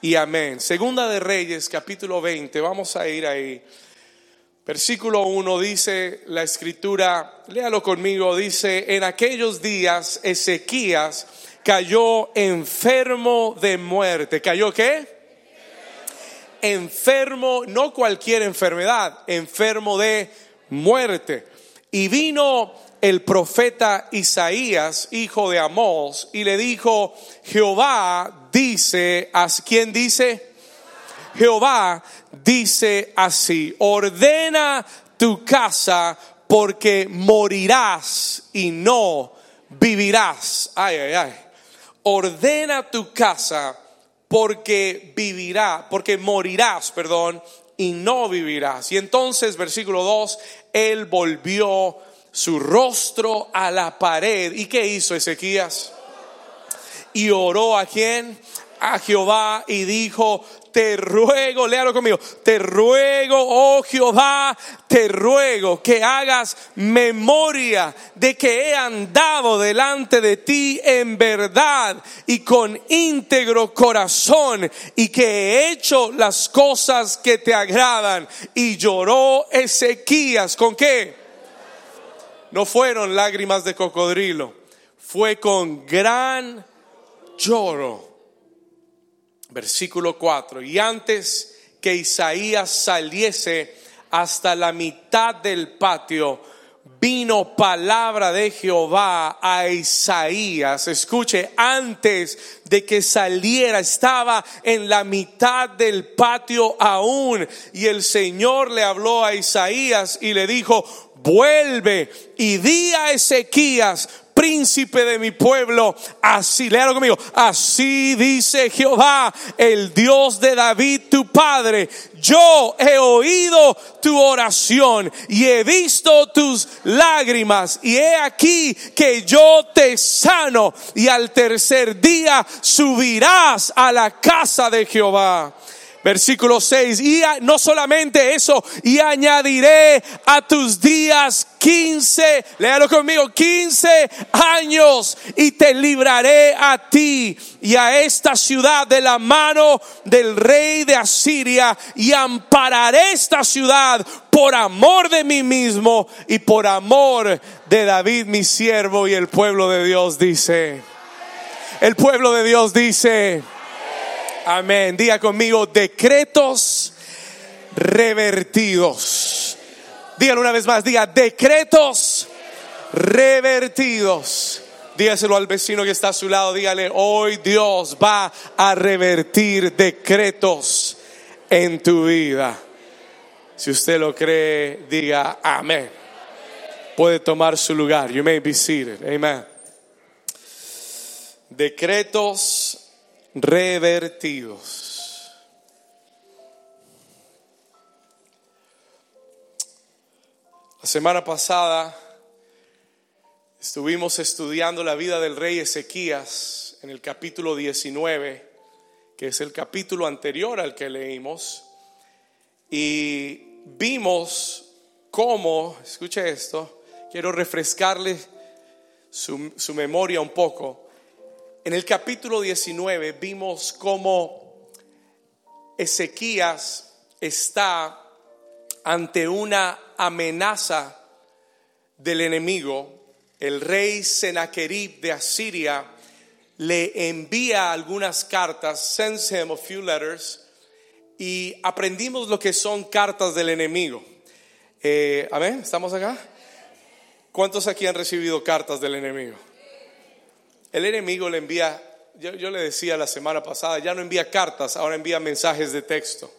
y amén. Segunda de Reyes, capítulo 20, vamos a ir ahí. Versículo 1 dice la escritura, léalo conmigo, dice, en aquellos días Ezequías cayó enfermo de muerte. ¿Cayó qué? Enfermo, no cualquier enfermedad, enfermo de muerte. Y vino el profeta Isaías, hijo de Amós, y le dijo, Jehová dice, ¿a quién dice? Jehová dice así, ordena tu casa porque morirás y no vivirás. Ay, ay, ay. Ordena tu casa porque vivirá, porque morirás, perdón, y no vivirás. Y entonces, versículo 2, él volvió su rostro a la pared. ¿Y qué hizo Ezequías? Y oró a quién? A Jehová y dijo, te ruego, léalo conmigo, te ruego, oh Jehová, te ruego que hagas memoria de que he andado delante de ti en verdad y con íntegro corazón y que he hecho las cosas que te agradan. Y lloró Ezequías, ¿con qué? No fueron lágrimas de cocodrilo, fue con gran lloro Versículo 4. Y antes que Isaías saliese hasta la mitad del patio, vino palabra de Jehová a Isaías. Escuche, antes de que saliera, estaba en la mitad del patio aún. Y el Señor le habló a Isaías y le dijo, vuelve y di a Ezequías, príncipe de mi pueblo. Así, léalo conmigo. Así dice Jehová, el Dios de David, tu padre. Yo he oído tu oración y he visto tus lágrimas y he aquí que yo te sano y al tercer día subirás a la casa de Jehová. Versículo 6, y no solamente eso, y añadiré a tus días 15, léalo conmigo, 15 años, y te libraré a ti y a esta ciudad de la mano del rey de Asiria, y ampararé esta ciudad por amor de mí mismo y por amor de David mi siervo y el pueblo de Dios dice. El pueblo de Dios dice. Amén. Diga conmigo, decretos revertidos. Dígalo una vez más, diga, decretos revertidos. Dígaselo al vecino que está a su lado, dígale, hoy Dios va a revertir decretos en tu vida. Si usted lo cree, diga amén. Puede tomar su lugar. You may be seated. Amen. Decretos revertidos. La semana pasada estuvimos estudiando la vida del rey Ezequías en el capítulo 19, que es el capítulo anterior al que leímos, y vimos cómo, escuche esto, quiero refrescarle su, su memoria un poco, en el capítulo 19 vimos cómo Ezequías está ante una amenaza del enemigo. El rey Sennacherib de Asiria le envía algunas cartas, sends him a few letters, y aprendimos lo que son cartas del enemigo. Eh, Amén, ¿estamos acá? ¿Cuántos aquí han recibido cartas del enemigo? El enemigo le envía, yo, le decía la semana pasada, ya no envía cartas, ahora envía mensajes de texto.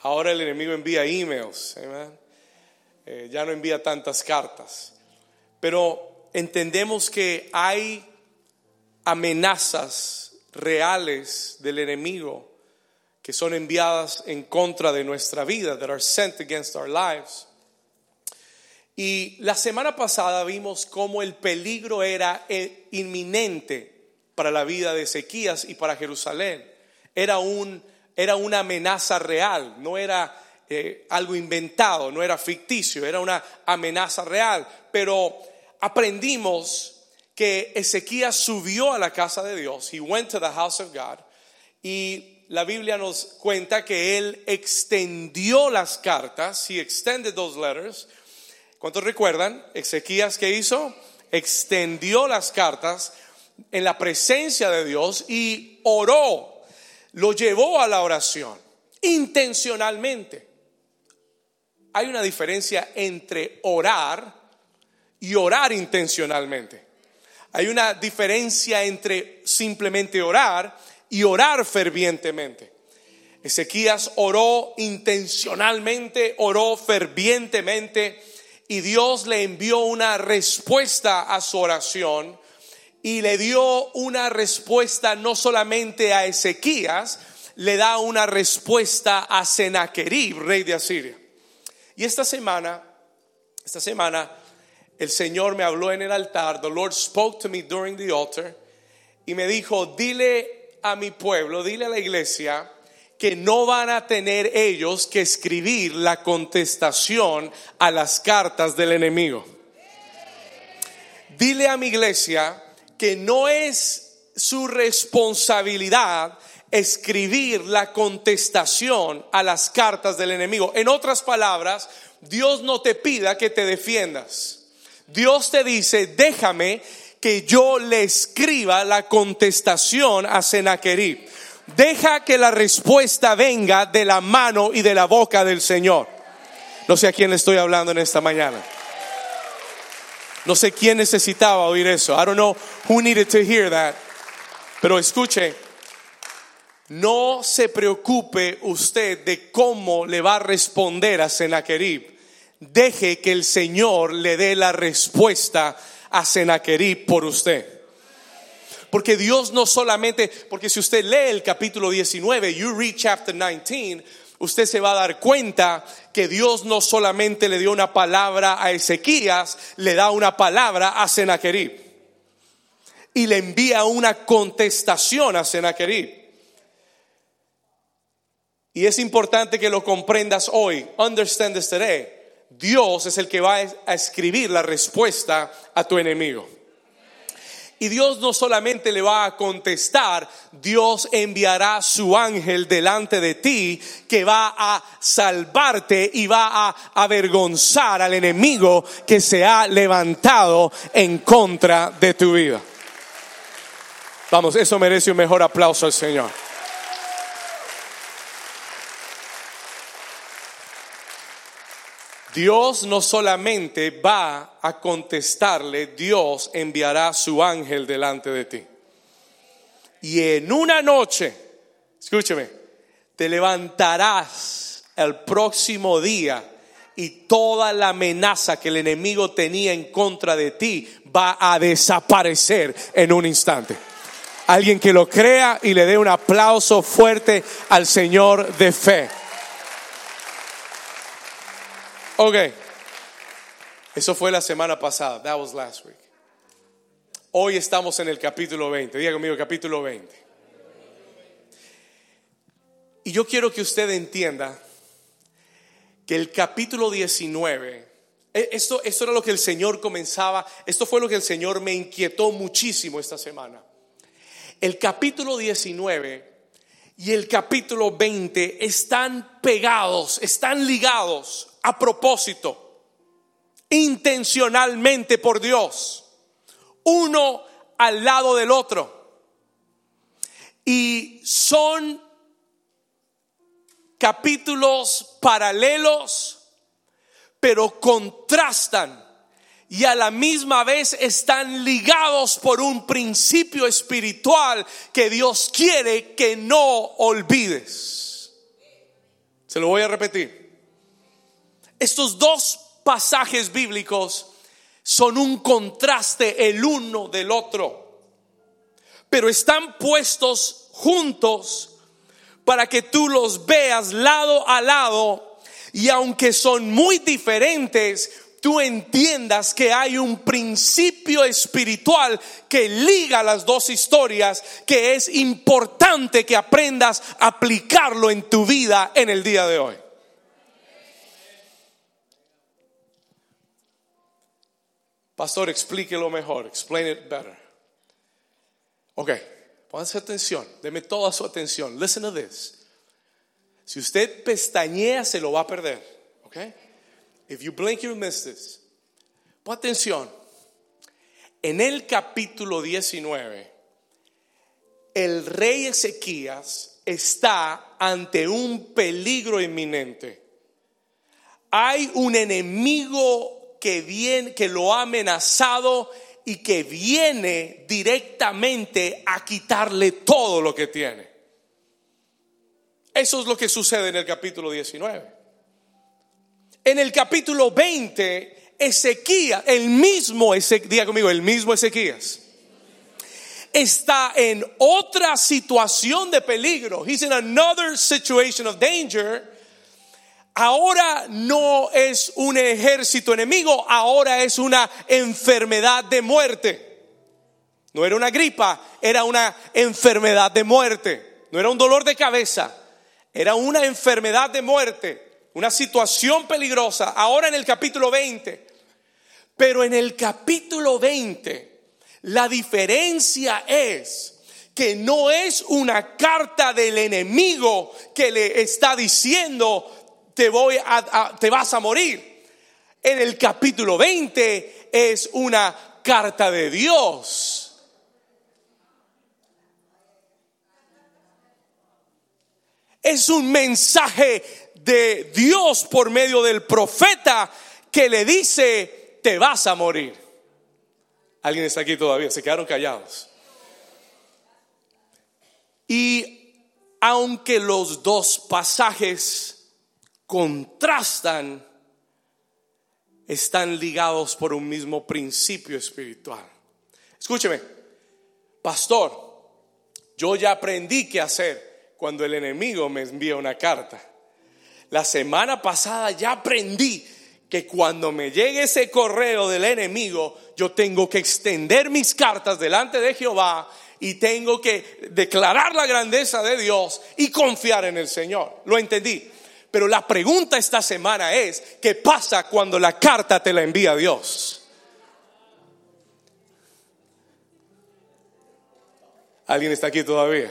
Ahora el enemigo envía emails, eh, ya no envía tantas cartas. Pero entendemos que hay amenazas reales del enemigo que son enviadas en contra de nuestra vida, that are sent against our lives. Y la semana pasada vimos cómo el peligro era inminente para la vida de Ezequías y para Jerusalén. Era, un, era una amenaza real, no era eh, algo inventado, no era ficticio, era una amenaza real. Pero aprendimos que Ezequías subió a la casa de Dios, he went to the house of God, Y la Biblia nos cuenta que él extendió las cartas, he extended those letters. ¿Cuántos recuerdan? Ezequías que hizo? Extendió las cartas en la presencia de Dios y oró, lo llevó a la oración intencionalmente. Hay una diferencia entre orar y orar intencionalmente. Hay una diferencia entre simplemente orar y orar fervientemente. Ezequías oró intencionalmente, oró fervientemente y Dios le envió una respuesta a su oración y le dio una respuesta no solamente a Ezequías, le da una respuesta a Sennacherib, rey de Asiria. Y esta semana, esta semana, el Señor me habló en el altar, the Lord spoke to me during the altar, y me dijo, dile a mi pueblo, dile a la iglesia, que no van a tener ellos que escribir la contestación a las cartas del enemigo. Dile a mi iglesia que no es su responsabilidad escribir la contestación a las cartas del enemigo. En otras palabras, Dios no te pida que te defiendas. Dios te dice, déjame que yo le escriba la contestación a Sennacherib. Deja que la respuesta venga de la mano y de la boca del Señor. No sé a quién le estoy hablando en esta mañana. No sé quién necesitaba oír eso. I don't know who needed to hear that. Pero escuche, no se preocupe usted de cómo le va a responder a Sennacherib. Deje que el Señor le dé la respuesta a Sennacherib por usted. Porque Dios no solamente, porque si usted lee el capítulo 19, you read chapter 19, usted se va a dar cuenta que Dios no solamente le dio una palabra a Ezequías, le da una palabra a Sennacherib. Y le envía una contestación a Sennacherib. Y es importante que lo comprendas hoy. Understand this today. Dios es el que va a escribir la respuesta a tu enemigo. Y Dios no solamente le va a contestar, Dios enviará su ángel delante de ti que va a salvarte y va a avergonzar al enemigo que se ha levantado en contra de tu vida. Vamos, eso merece un mejor aplauso al Señor. Dios no solamente va a contestarle, Dios enviará su ángel delante de ti. Y en una noche, escúcheme, te levantarás el próximo día y toda la amenaza que el enemigo tenía en contra de ti va a desaparecer en un instante. Alguien que lo crea y le dé un aplauso fuerte al Señor de fe. Ok. Eso fue la semana pasada. That was last week. Hoy estamos en el capítulo 20. Diga conmigo, capítulo 20. Y yo quiero que usted entienda que el capítulo 19, e, esto, esto era lo que el Señor comenzaba, esto fue lo que el Señor me inquietó muchísimo esta semana. El capítulo 19 y el capítulo 20 están pegados, están ligados a propósito, intencionalmente por Dios, uno al lado del otro. Y son capítulos paralelos, pero contrastan y a la misma vez están ligados por un principio espiritual que Dios quiere que no olvides. Se lo voy a repetir. Estos dos pasajes bíblicos son un contraste el uno del otro, pero están puestos juntos para que tú los veas lado a lado y aunque son muy diferentes, tú entiendas que hay un principio espiritual que liga las dos historias, que es importante que aprendas a aplicarlo en tu vida en el día de hoy. Pastor, explíquelo mejor. Explain it better. Ok, pónganse atención, deme toda su atención. Listen to this. Si usted pestañea, se lo va a perder. Okay? If you blink, you'll miss this. Pon atención. En el capítulo 19, el rey Ezequías está ante un peligro inminente. Hay un enemigo que viene, que lo ha amenazado y que viene directamente a quitarle todo lo que tiene. Eso es lo que sucede en el capítulo 19. En el capítulo 20, Ezequías, el mismo Ezequías, diga conmigo, el mismo Ezequías, está en otra situación de peligro. He's in another situation of danger. Ahora no es un ejército enemigo, ahora es una enfermedad de muerte. No era una gripa, era una enfermedad de muerte. No era un dolor de cabeza, era una enfermedad de muerte, una situación peligrosa. Ahora en el capítulo 20. Pero en el capítulo 20, la diferencia es que no es una carta del enemigo que le está diciendo te voy a, te vas a morir. En el capítulo 20 es una carta de Dios es un mensaje de Dios por medio del profeta que le dice, te vas a morir. ¿Alguien está aquí todavía? Se quedaron callados. Y aunque los dos pasajes contrastan, están ligados por un mismo principio espiritual. Escúcheme, pastor, yo ya aprendí qué hacer cuando el enemigo me envía una carta. La semana pasada ya aprendí que cuando me llegue ese correo del enemigo, yo tengo que extender mis cartas delante de Jehová y tengo que declarar la grandeza de Dios y confiar en el Señor. Lo entendí. Pero la pregunta esta semana es, ¿qué pasa cuando la carta te la envía Dios? ¿Alguien está aquí todavía?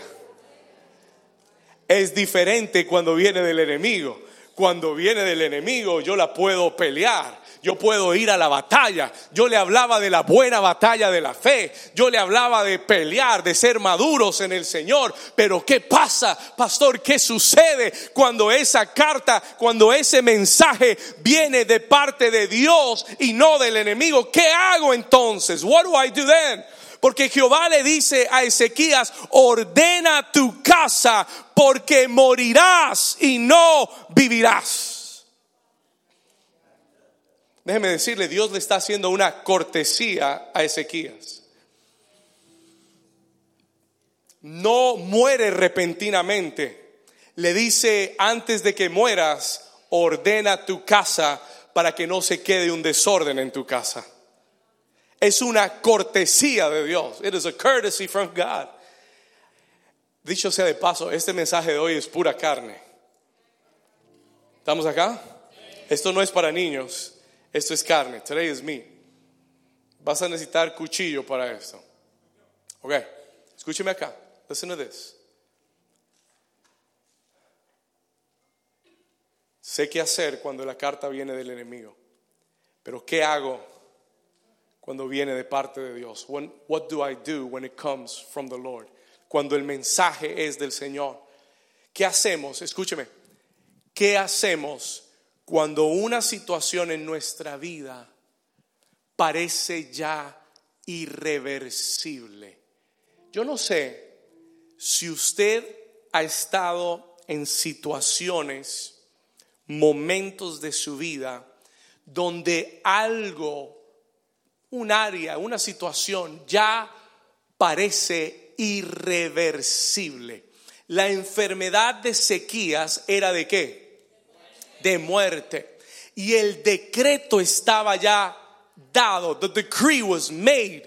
es diferente cuando viene del enemigo. Cuando viene del enemigo yo la puedo pelear. Yo puedo ir a la batalla. Yo le hablaba de la buena batalla de la fe. Yo le hablaba de pelear, de ser maduros en el Señor. Pero ¿qué pasa, pastor? ¿Qué sucede cuando esa carta, cuando ese mensaje viene de parte de Dios y no del enemigo? ¿Qué hago entonces? What do I do then? Porque Jehová le dice a Ezequías, ordena tu casa porque morirás y no vivirás. Déjeme decirle, Dios le está haciendo una cortesía a Ezequías. No muere repentinamente. Le dice, antes de que mueras, ordena tu casa para que no se quede un desorden en tu casa es una cortesía de Dios. It is a courtesy from God. Dicho sea de paso, este mensaje de hoy es pura carne. ¿Estamos acá? Esto no es para niños, esto es carne. Today is me. Vas a necesitar cuchillo para esto. Ok, escúcheme acá. Listen to this. Sé qué hacer cuando la carta viene del enemigo, pero ¿qué hago cuando viene de parte de Dios? what do I do when it comes from the Lord? Cuando el mensaje es del Señor. ¿Qué hacemos? Escúcheme. ¿Qué hacemos cuando una situación en nuestra vida parece ya irreversible? Yo no sé si usted ha estado en situaciones, momentos de su vida donde algo un área, una situación ya parece irreversible. La enfermedad de sequías era de qué? De muerte. Y el decreto estaba ya dado. The decree was made.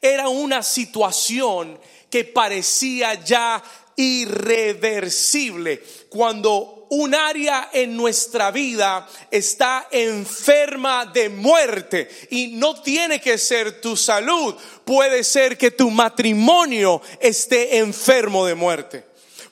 Era una situación que parecía ya irreversible. Cuando un área en nuestra vida está enferma de muerte y no tiene que ser tu salud, puede ser que tu matrimonio esté enfermo de muerte.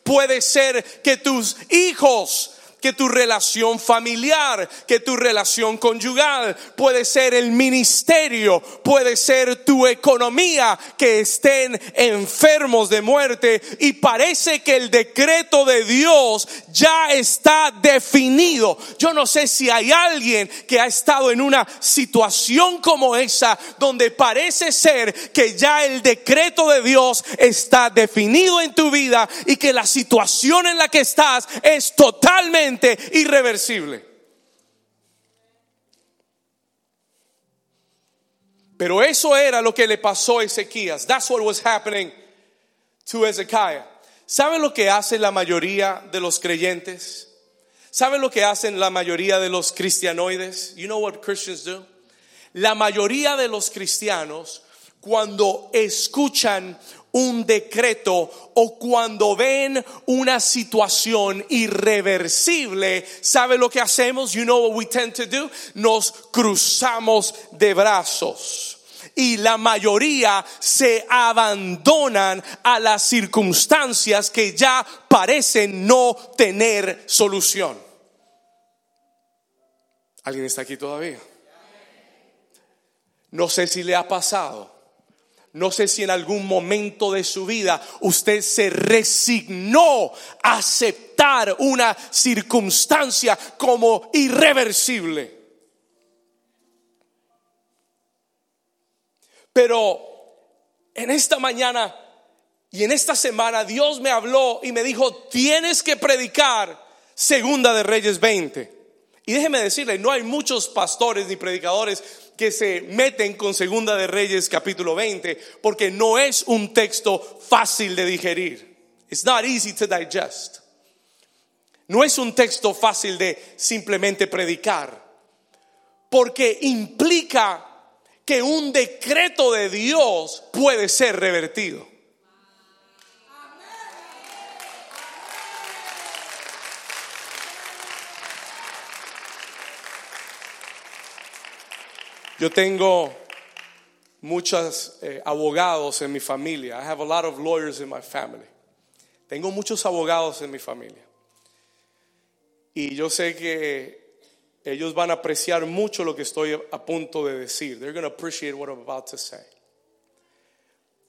Puede ser que tus hijos que tu relación familiar, que tu relación conyugal, puede ser el ministerio, puede ser tu economía, que estén enfermos de muerte. Y parece que el decreto de Dios ya está definido. Yo no sé si hay alguien que ha estado en una situación como esa, donde parece ser que ya el decreto de Dios está definido en tu vida y que la situación en la que estás es totalmente irreversible. Pero eso era lo que le pasó a Ezequías. That's what was happening to Ezekiah. ¿Saben lo que hacen la mayoría de los creyentes? ¿Saben lo que hacen la mayoría de los cristianoides? You know what Christians do? La mayoría de los cristianos cuando escuchan un decreto o cuando ven una situación irreversible, ¿sabe lo que hacemos? You know what we tend to do? Nos cruzamos de brazos. Y la mayoría se abandonan a las circunstancias que ya parecen no tener solución. ¿Alguien está aquí todavía? No sé si le ha pasado no sé si en algún momento de su vida usted se resignó a aceptar una circunstancia como irreversible. Pero en esta mañana y en esta semana Dios me habló y me dijo, tienes que predicar Segunda de Reyes 20. Y déjeme decirle, no hay muchos pastores ni predicadores que se meten con Segunda de Reyes capítulo 20 porque no es un texto fácil de digerir. It's not easy to digest. No es un texto fácil de simplemente predicar porque implica que un decreto de Dios puede ser revertido. Yo tengo muchos eh, abogados en mi familia. I have a lot of lawyers in my family. Tengo muchos abogados en mi familia. Y yo sé que ellos van a apreciar mucho lo que estoy a punto de decir. They're going to appreciate what I'm about to say.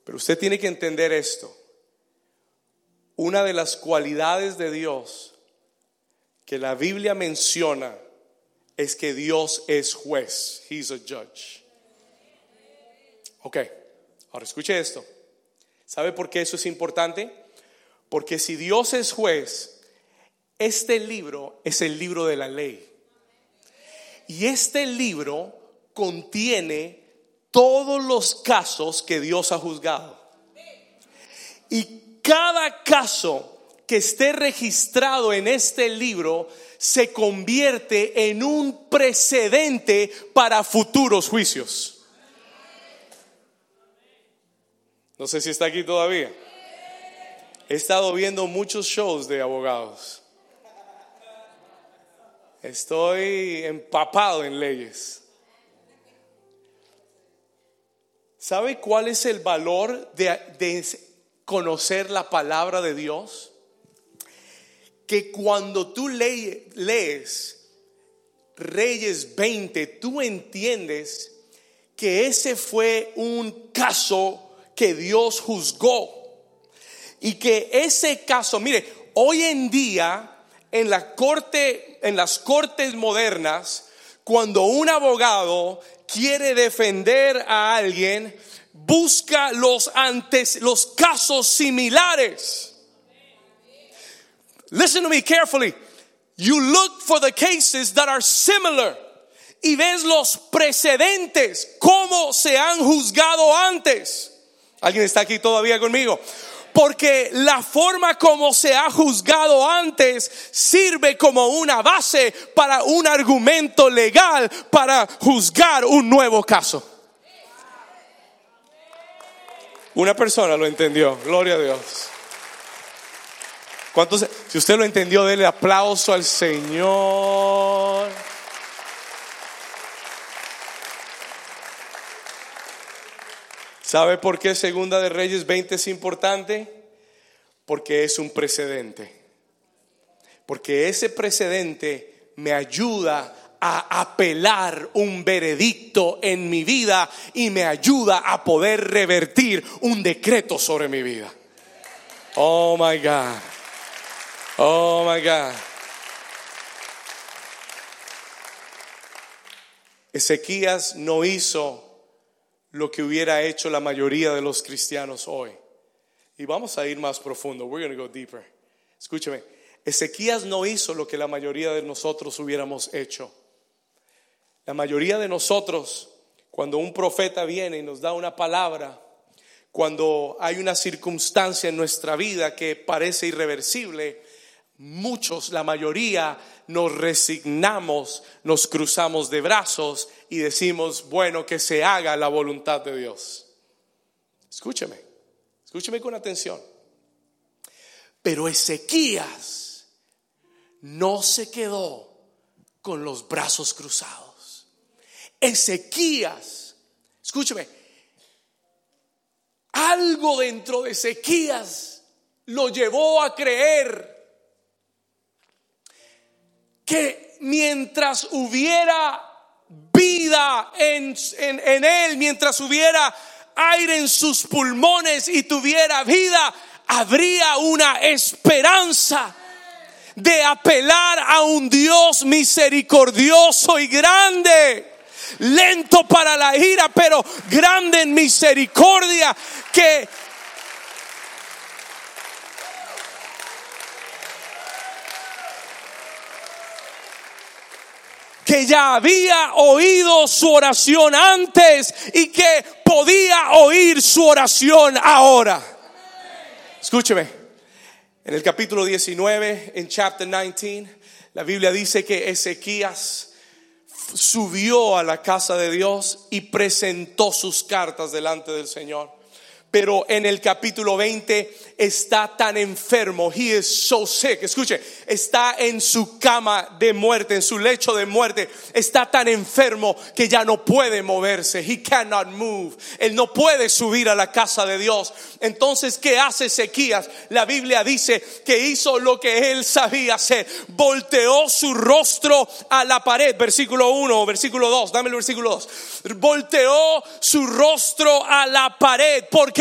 Pero usted tiene que entender esto. Una de las cualidades de Dios que la Biblia menciona es que Dios es juez. He's a judge. Ok, ahora escuche esto. ¿Sabe por qué eso es importante? Porque si Dios es juez, este libro es el libro de la ley. Y este libro contiene todos los casos que Dios ha juzgado. Y cada caso que esté registrado en este libro se convierte en un precedente para futuros juicios. No sé si está aquí todavía. He estado viendo muchos shows de abogados. Estoy empapado en leyes. ¿Sabe cuál es el valor de, de, conocer la palabra de Dios? Que cuando tú lees Reyes 20, tú entiendes que ese fue un caso que Dios juzgó. Y que ese caso, mire, hoy en día en la corte, en las cortes modernas, cuando un abogado quiere defender a alguien, busca los antes, los casos similares. Listen to me carefully. You look for the cases that are similar. Y ves los precedentes, cómo se han juzgado antes. ¿Alguien está aquí todavía conmigo? Porque la forma como se ha juzgado antes sirve como una base para un argumento legal para juzgar un nuevo caso. Una persona lo entendió, gloria a Dios. ¿Cuántos? Si usted lo entendió, déle aplauso al Señor. ¿Sabe por qué Segunda de Reyes 20 es importante? Porque es un precedente. Porque ese precedente me ayuda a apelar un veredicto en mi vida y me ayuda a poder revertir un decreto sobre mi vida. Oh my God. Oh my God. Ezequías no hizo lo que hubiera hecho la mayoría de los cristianos hoy. Y vamos a ir más profundo. We're going to go deeper. Escúcheme. Ezequías no hizo lo que la mayoría de nosotros hubiéramos hecho. La mayoría de nosotros, cuando un profeta viene y nos da una palabra, cuando hay una circunstancia en nuestra vida que parece irreversible, muchos, la mayoría, nos resignamos, nos cruzamos de brazos y decimos, bueno, que se haga la voluntad de Dios. Escúcheme, escúcheme con atención. Pero Ezequías no se quedó con los brazos cruzados. Ezequías, escúcheme, algo dentro de Ezequías lo llevó a creer que mientras hubiera vida en, en, él, mientras hubiera aire en sus pulmones y tuviera vida, habría una esperanza de apelar a un Dios misericordioso y grande lento para la ira, pero grande en misericordia, que que ya había oído su oración antes y que podía oír su oración ahora. Escúcheme, en el capítulo 19, en chapter 19, la Biblia dice que Ezequías subió a la casa de Dios y presentó sus cartas delante del Señor. Pero en el capítulo 20 está tan enfermo, he is so sick, escuche, está en su cama de muerte, en su lecho de muerte, está tan enfermo que ya no puede moverse, he cannot move, él no puede subir a la casa de Dios. Entonces, ¿qué hace Ezequías? La Biblia dice que hizo lo que él sabía hacer, volteó su rostro a la pared, versículo 1, versículo 2, dame el versículo 2, volteó su rostro a la pared, ¿por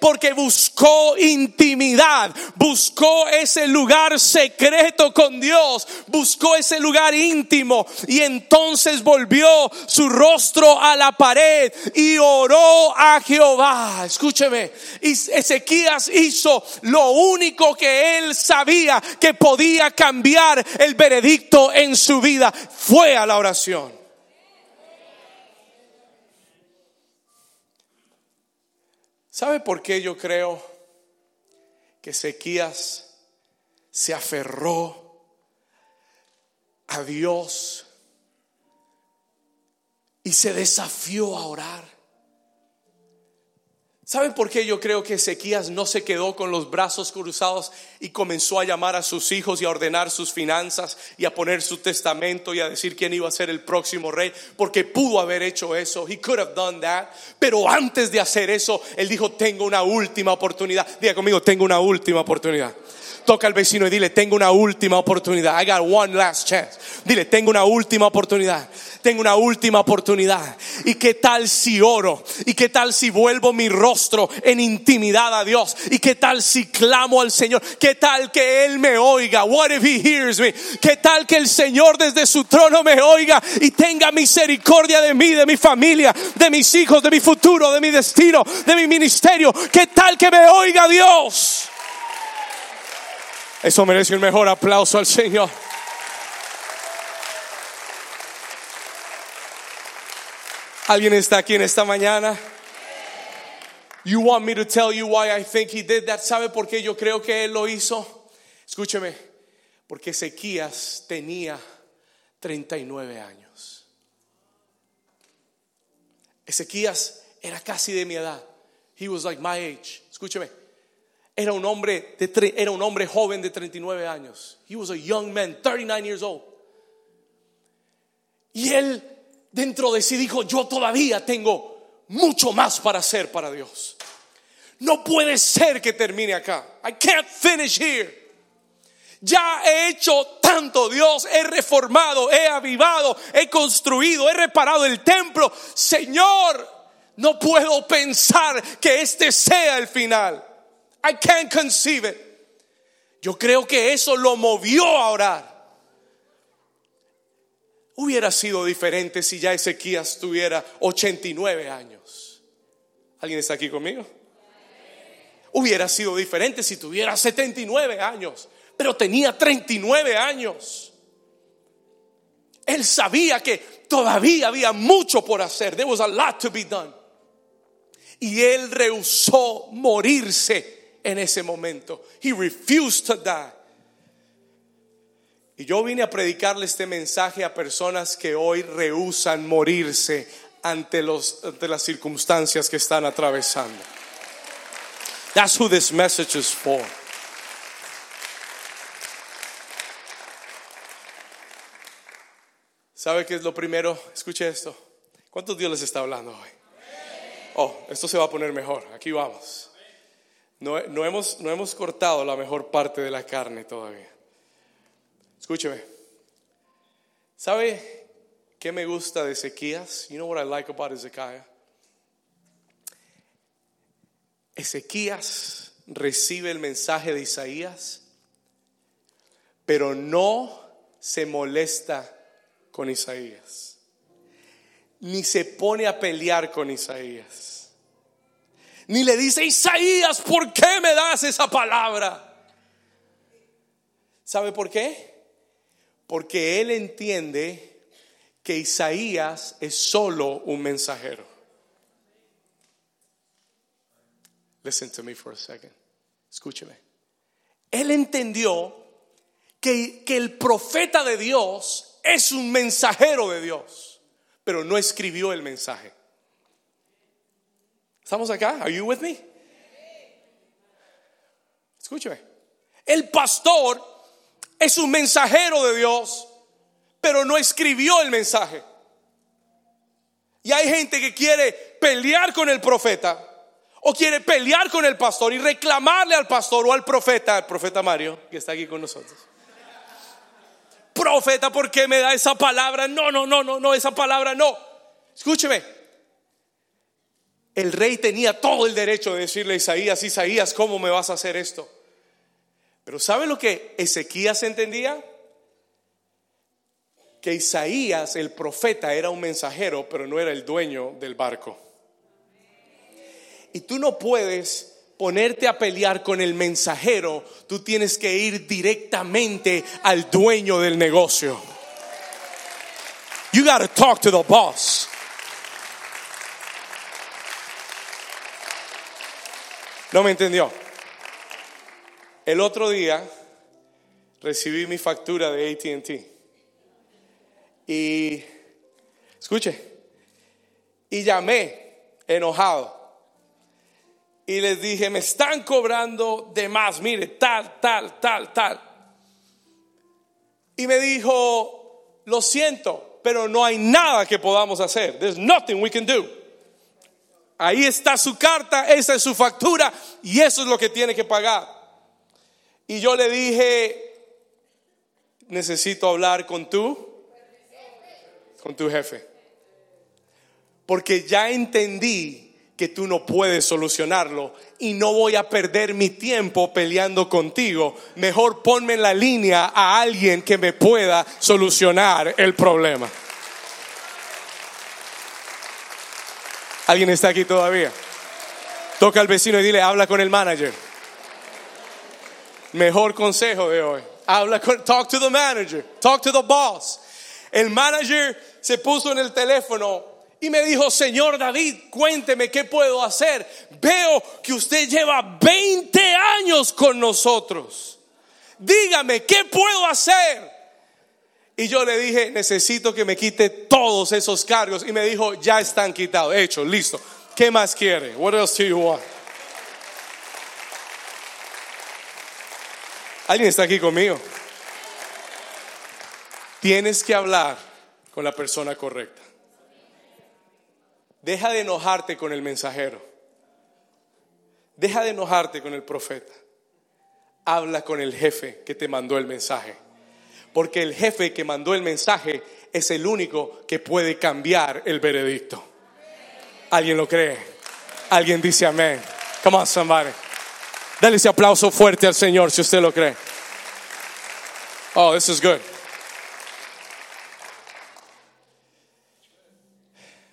Porque buscó intimidad intimidad, buscó ese lugar secreto con Dios, buscó ese lugar íntimo y entonces volvió su rostro a la pared y oró a Jehová. Escúcheme, Ezequías hizo lo único que él sabía que podía cambiar el veredicto en su vida, fue a la oración. ¿Sabe por qué yo creo? que Ezequías se aferró a Dios y se desafió a orar. ¿Saben por qué yo creo que Ezequías no se quedó con los brazos cruzados y comenzó a llamar a sus hijos y a ordenar sus finanzas y a poner su testamento y a decir quién iba a ser el próximo rey? Porque pudo haber hecho eso. He could have done that. Pero antes de hacer eso, él dijo, tengo una última oportunidad. Diga conmigo, tengo una última oportunidad. Toca al vecino y dile, tengo una última oportunidad. I got one last chance. Dile, tengo una última oportunidad. Tengo una última oportunidad. ¿Y qué tal si oro? ¿Y qué tal si vuelvo mi rostro en intimidad a Dios? ¿Y qué tal si clamo al Señor? ¿Qué tal que Él me oiga? What if He hears me? ¿Qué tal que el Señor desde su trono me oiga y tenga misericordia de mí, de mi familia, de mis hijos, de mi futuro, de mi destino, de mi ministerio? ¿Qué tal que me oiga Dios? Eso merece un mejor aplauso al Señor. ¿Alguien está aquí en esta mañana? You want me to tell you why I think he did that? ¿Sabe por qué yo creo que él lo hizo? Escúcheme, porque Ezequías tenía 39 años. Ezequías era casi de mi edad. He was like my age. Escúcheme. Era un hombre de era un hombre joven de 39 años. He was a young man, 39 years old. Y él dentro de sí dijo, yo todavía tengo mucho más para hacer para Dios. No puede ser que termine acá. I can't finish here. Ya he hecho tanto, Dios, he reformado, he avivado, he construido, he reparado el templo. Señor, no puedo pensar que este sea el final. I can't conceive it. Yo creo que eso lo movió a orar. Hubiera sido diferente si ya Ezequías tuviera 89 años. ¿Alguien está aquí conmigo? Hubiera sido diferente si tuviera 79 años, pero tenía 39 años. Él sabía que todavía había mucho por hacer. There was a lot to be done. Y él rehusó morirse en ese momento. He refused to die. Y yo vine a predicarle este mensaje a personas que hoy rehusan morirse ante, los, ante las circunstancias que están atravesando. That's who this message is for. ¿Sabe qué es lo primero? Escuche esto. ¿Cuántos Dios les está hablando hoy? Oh, esto se va a poner mejor. Aquí vamos. No, no hemos, no hemos cortado la mejor parte de la carne todavía. Escúcheme. ¿Sabe qué me gusta de Ezequías? You know what I like about Ezequiah? Ezequías recibe el mensaje de Isaías, pero no se molesta con Isaías, ni se pone a pelear con Isaías, ni le dice, Isaías, ¿por qué me das esa palabra? ¿Sabe por qué? Porque él entiende que Isaías es solo un mensajero. Listen to me for a second. Escúcheme. Él entendió que, que el profeta de Dios es un mensajero de Dios, pero no escribió el mensaje. ¿Estamos acá? Are you with me? Escúcheme. El pastor es un mensajero de Dios, pero no escribió el mensaje. Y hay gente que quiere pelear con el profeta o quiere pelear con el pastor y reclamarle al pastor o al profeta, al profeta Mario, que está aquí con nosotros. Profeta, ¿por qué me da esa palabra? No, no, no, no, no, esa palabra no. Escúcheme. El rey tenía todo el derecho de decirle a Isaías, Isaías, ¿cómo me vas a hacer esto? Pero ¿sabe lo que Ezequías entendía? Que Isaías, el profeta, era un mensajero, pero no era el dueño del barco. Y tú no puedes ponerte a pelear con el mensajero, tú tienes que ir directamente al dueño del negocio. You got to talk to the boss. No me entendió. El otro día recibí mi factura de ATT. Y, escuche, y llamé enojado. Y les dije, me están cobrando de más, mire, tal, tal, tal, tal. Y me dijo, lo siento, pero no hay nada que podamos hacer. There's nothing we can do. Ahí está su carta, esa es su factura y eso es lo que tiene que pagar. Y yo le dije, necesito hablar con tú, con tu jefe. Porque ya entendí que tú no puedes solucionarlo y no voy a perder mi tiempo peleando contigo. Mejor ponme en la línea a alguien que me pueda solucionar el problema. ¿Alguien está aquí todavía? Toca al vecino y dile, habla con el manager. Mejor consejo de hoy. Habla con, talk to the manager, talk to the boss. El manager se puso en el teléfono y me dijo, señor David, cuénteme qué puedo hacer. Veo que usted lleva 20 años con nosotros. Dígame, ¿qué puedo hacer? Y yo le dije, necesito que me quite todos esos cargos. Y me dijo, ya están quitados, hecho, listo. ¿Qué más quiere? What else do you want? ¿Alguien está aquí conmigo? Tienes que hablar con la persona correcta. Deja de enojarte con el mensajero. Deja de enojarte con el profeta. Habla con el jefe que te mandó el mensaje. Porque el jefe que mandó el mensaje es el único que puede cambiar el veredicto. ¿Alguien lo cree? ¿Alguien dice amén? Come on, somebody. Dale ese aplauso fuerte al Señor si usted lo cree. Oh, this is good.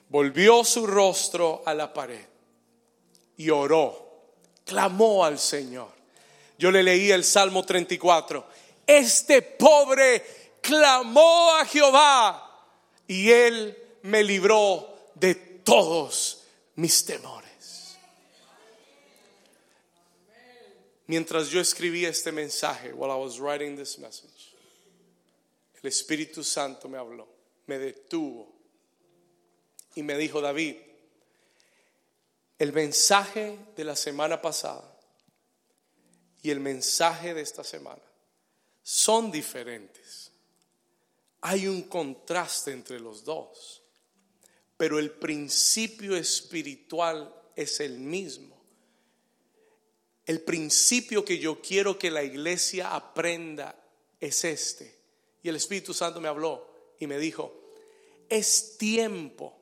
Volvió su rostro a la pared y oró, clamó al Señor. Yo le leí el Salmo 34. Este pobre clamó a Jehová y él me libró de todos mis temores. Mientras yo escribía este mensaje, while I was writing this message, el Espíritu Santo me habló, me detuvo y me dijo, David, el mensaje de la semana pasada y el mensaje de esta semana son diferentes. Hay un contraste entre los dos, pero el principio espiritual es el mismo el principio que yo quiero que la iglesia aprenda es este. Y el Espíritu Santo me habló y me dijo, es tiempo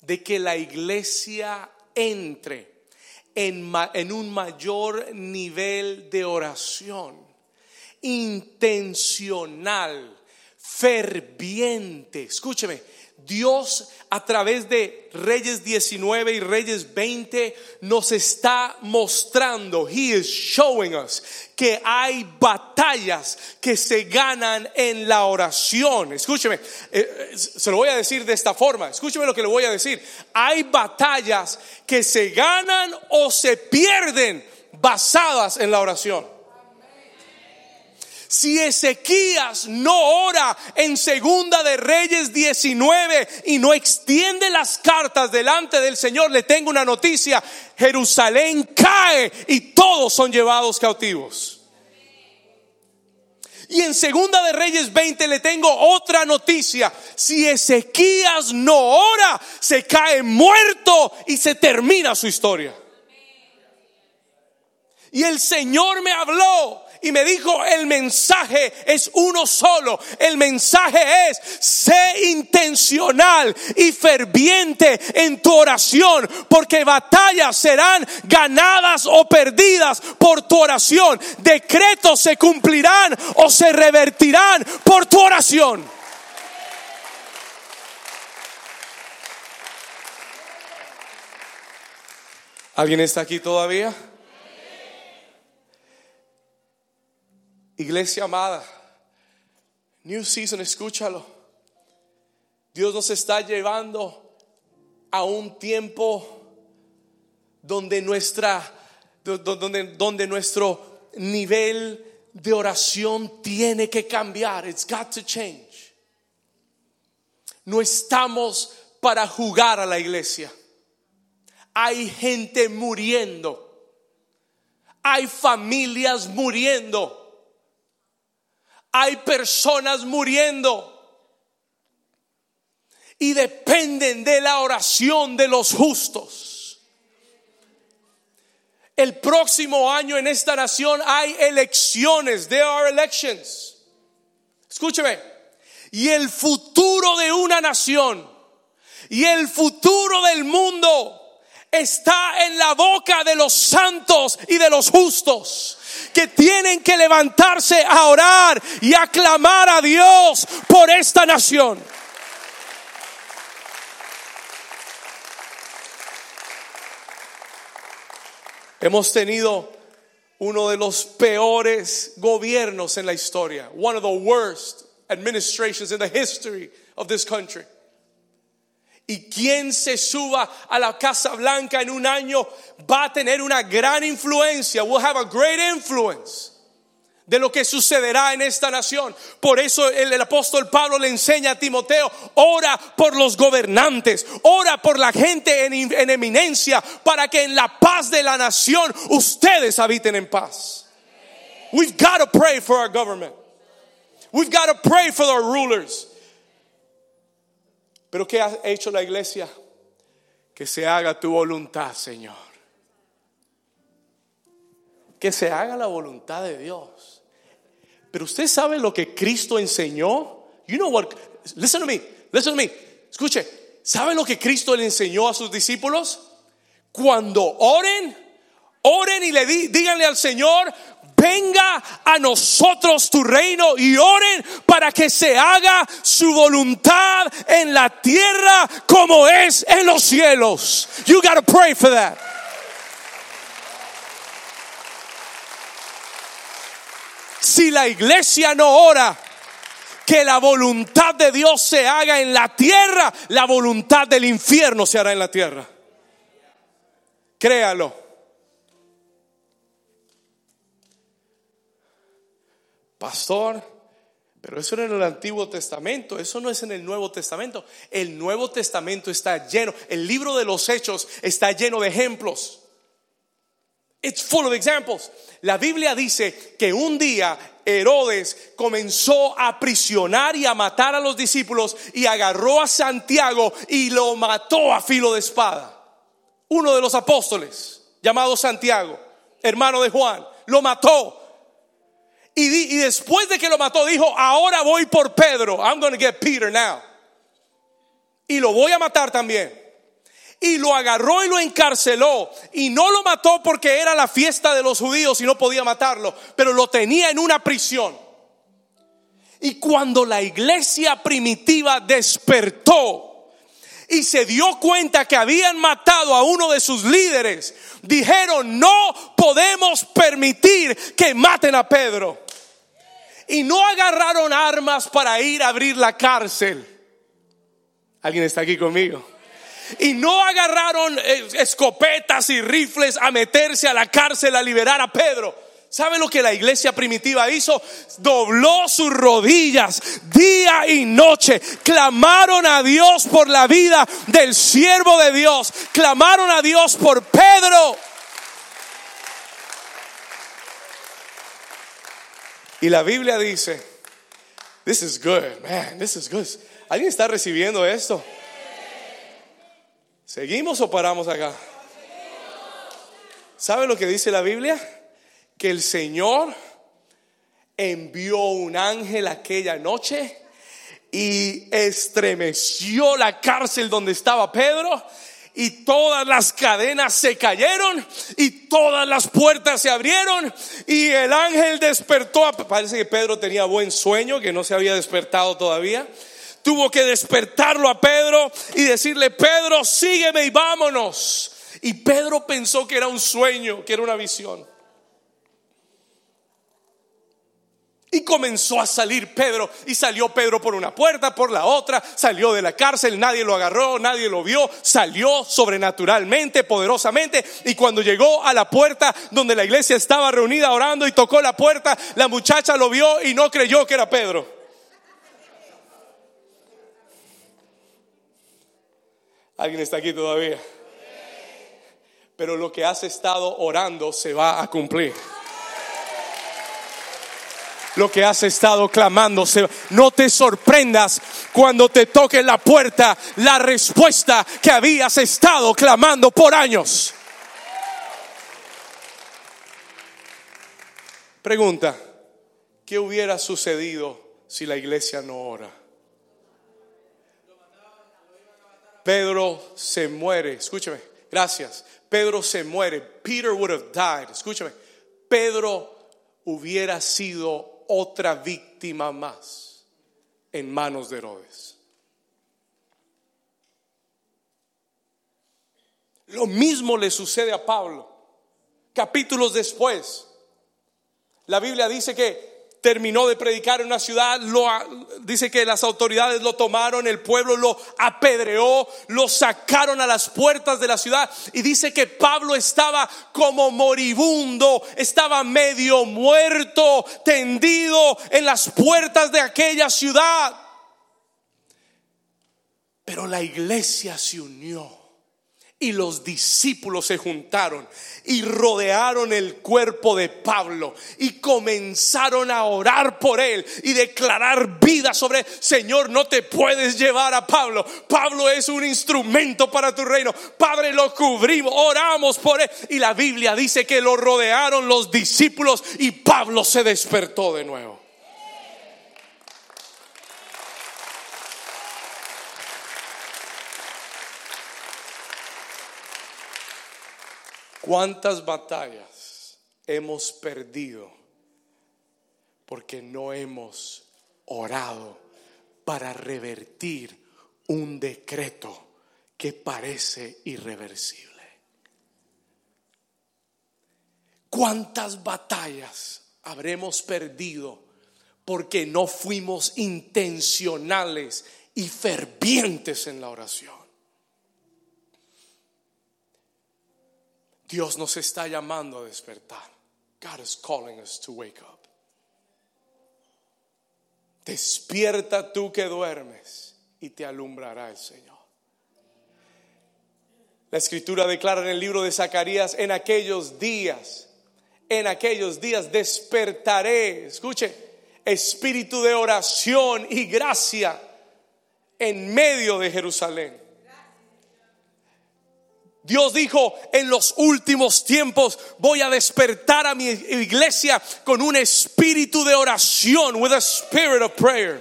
de que la iglesia entre en, un mayor nivel de oración, intencional, ferviente. Escúcheme, Dios a través de Reyes 19 y Reyes 20 nos está mostrando, He is showing us, que hay batallas que se ganan en la oración. Escúcheme, eh, eh, se lo voy a decir de esta forma, escúcheme lo que le voy a decir. Hay batallas que se ganan o se pierden basadas en la oración. Si Ezequías no ora en Segunda de Reyes 19 y no extiende las cartas delante del Señor, le tengo una noticia, Jerusalén cae y todos son llevados cautivos. Y en Segunda de Reyes 20 le tengo otra noticia. Si Ezequías no ora, se cae muerto y se termina su historia. Y el Señor me habló y me dijo, el mensaje es uno solo. El mensaje es, sé intencional y ferviente en tu oración, porque batallas serán ganadas o perdidas por tu oración. Decretos se cumplirán o se revertirán por tu oración. ¿Alguien está aquí todavía? Iglesia amada, New Season, escúchalo. Dios nos está llevando a un tiempo donde nuestra donde, nuestro nivel de oración tiene que cambiar. It's got to change. No estamos para jugar a la iglesia. Hay gente muriendo. Hay familias muriendo hay personas muriendo y dependen de la oración de los justos. El próximo año en esta nación hay elecciones, there are elections. Escúcheme, y el futuro de una nación y el futuro del mundo está en la boca de los santos y de los justos que tienen que levantarse a orar y a clamar a Dios por esta nación. Hemos tenido uno de los peores gobiernos en la historia, one of the worst administrations in the history of this country. Y quien se suba a la Casa Blanca en un año va a tener una gran influencia, will have a great influence de lo que sucederá en esta nación. Por eso el, apóstol Pablo le enseña a Timoteo, ora por los gobernantes, ora por la gente en, en eminencia, para que en la paz de la nación ustedes habiten en paz. We've got to pray for our government. We've got to pray for our rulers. Pero ¿qué ha hecho la iglesia? Que se haga tu voluntad, Señor. Que se haga la voluntad de Dios. Pero usted sabe lo que Cristo enseñó. You know what? Listen to me. Listen to me. Escuche. ¿Sabe lo que Cristo le enseñó a sus discípulos? Cuando oren, oren y le díganle al Señor, venga a nosotros tu reino y oren para que se haga su voluntad en la tierra como es en los cielos. You got to pray for that. Si la iglesia no ora, que la voluntad de Dios se haga en la tierra, la voluntad del infierno se hará en la tierra. Créalo. Pastor, pero eso era en el Antiguo Testamento, eso no es en el Nuevo Testamento. El Nuevo Testamento está lleno, el libro de los Hechos está lleno de ejemplos. It's full of examples. La Biblia dice que un día Herodes comenzó a aprisionar y a matar a los discípulos y agarró a Santiago y lo mató a filo de espada. Uno de los apóstoles, llamado Santiago, hermano de Juan, lo mató. Y, después de que lo mató, dijo, ahora voy por Pedro. I'm going to get Peter now. Y lo voy a matar también. Y lo agarró y lo encarceló. Y no lo mató porque era la fiesta de los judíos y no podía matarlo. Pero lo tenía en una prisión. Y cuando la iglesia primitiva despertó y se dio cuenta que habían matado a uno de sus líderes, dijeron, no podemos permitir que maten a Pedro y no agarraron armas para ir a abrir la cárcel. ¿Alguien está aquí conmigo? Y no agarraron eh, escopetas y rifles a meterse a la cárcel a liberar a Pedro. ¿Sabe lo que la iglesia primitiva hizo? Dobló sus rodillas día y noche. Clamaron a Dios por la vida del siervo de Dios. Clamaron a Dios por Pedro. Y la Biblia dice, this is good, man, this is good. ¿Alguien está recibiendo esto? ¿Seguimos o paramos acá? ¿Sabe lo que dice la Biblia? Que el Señor envió un ángel aquella noche y estremeció la cárcel donde estaba Pedro y todas las cadenas se cayeron y todas las puertas se abrieron y el ángel despertó. Parece que Pedro tenía buen sueño, que no se había despertado todavía. Tuvo que despertarlo a Pedro y decirle, Pedro, sígueme y vámonos. Y Pedro pensó que era un sueño, que era una visión. Y comenzó a salir Pedro. Y salió Pedro por una puerta, por la otra. Salió de la cárcel, nadie lo agarró, nadie lo vio. Salió sobrenaturalmente, poderosamente. Y cuando llegó a la puerta donde la iglesia estaba reunida orando y tocó la puerta, la muchacha lo vio y no creyó que era Pedro. ¿Alguien está aquí todavía? Pero lo que has estado orando se va a cumplir lo que has estado clamando. No te sorprendas cuando te toque la puerta la respuesta que habías estado clamando por años. Pregunta, ¿qué hubiera sucedido si la iglesia no ora? Pedro se muere, escúchame, gracias. Pedro se muere. Peter would have died. Escúchame. Pedro hubiera sido otra víctima más en manos de Herodes. Lo mismo le sucede a Pablo. Capítulos después, la Biblia dice que terminó de predicar en una ciudad, lo, dice que las autoridades lo tomaron, el pueblo lo apedreó, lo sacaron a las puertas de la ciudad y dice que Pablo estaba como moribundo, estaba medio muerto, tendido en las puertas de aquella ciudad. Pero la iglesia se unió Y los discípulos se juntaron y rodearon el cuerpo de Pablo y comenzaron a orar por él y declarar vida sobre él. Señor, no te puedes llevar a Pablo. Pablo es un instrumento para tu reino. Padre, lo cubrimos, oramos por él. Y la Biblia dice que lo rodearon los discípulos y Pablo se despertó de nuevo. ¿Cuántas batallas hemos perdido porque no hemos orado para revertir un decreto que parece irreversible? ¿Cuántas batallas habremos perdido porque no fuimos intencionales y fervientes en la oración? Dios nos está llamando a despertar. God is calling us to wake up. Despierta tú que duermes y te alumbrará el Señor. La escritura declara en el libro de Zacarías, en aquellos días, en aquellos días despertaré, escuche, espíritu de oración y gracia en medio de Jerusalén. Dios dijo, en los últimos tiempos voy a despertar a mi iglesia con un espíritu de oración, with a spirit of prayer.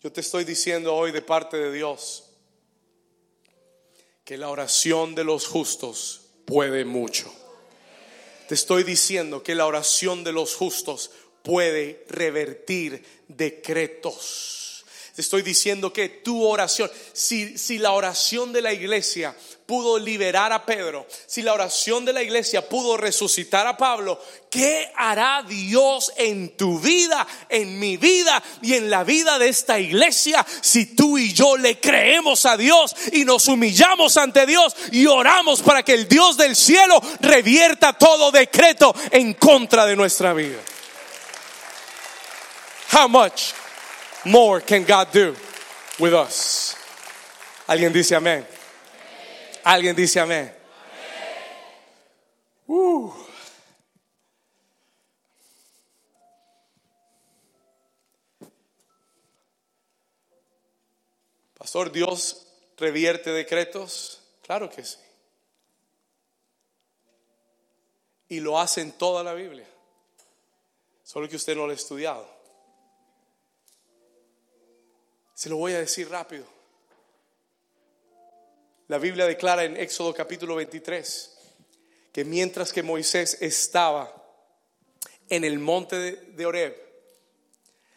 Yo te estoy diciendo hoy de parte de Dios que la oración de los justos puede mucho. Te estoy diciendo que la oración de los justos puede revertir decretos. Te estoy diciendo que tu oración, si, si la oración de la iglesia pudo liberar a Pedro, si la oración de la iglesia pudo resucitar a Pablo, ¿qué hará Dios en tu vida, en mi vida y en la vida de esta iglesia si tú y yo le creemos a Dios y nos humillamos ante Dios y oramos para que el Dios del cielo revierta todo decreto en contra de nuestra vida? How much more can God do with us? Alguien dice amén. Alguien dice amén. Pastor, ¿Dios revierte decretos? Claro que sí. Y lo hace en toda la Biblia. Solo que usted no lo ha estudiado. Se lo voy a decir rápido. La Biblia declara en Éxodo capítulo 23 que mientras que Moisés estaba en el monte de, Oreb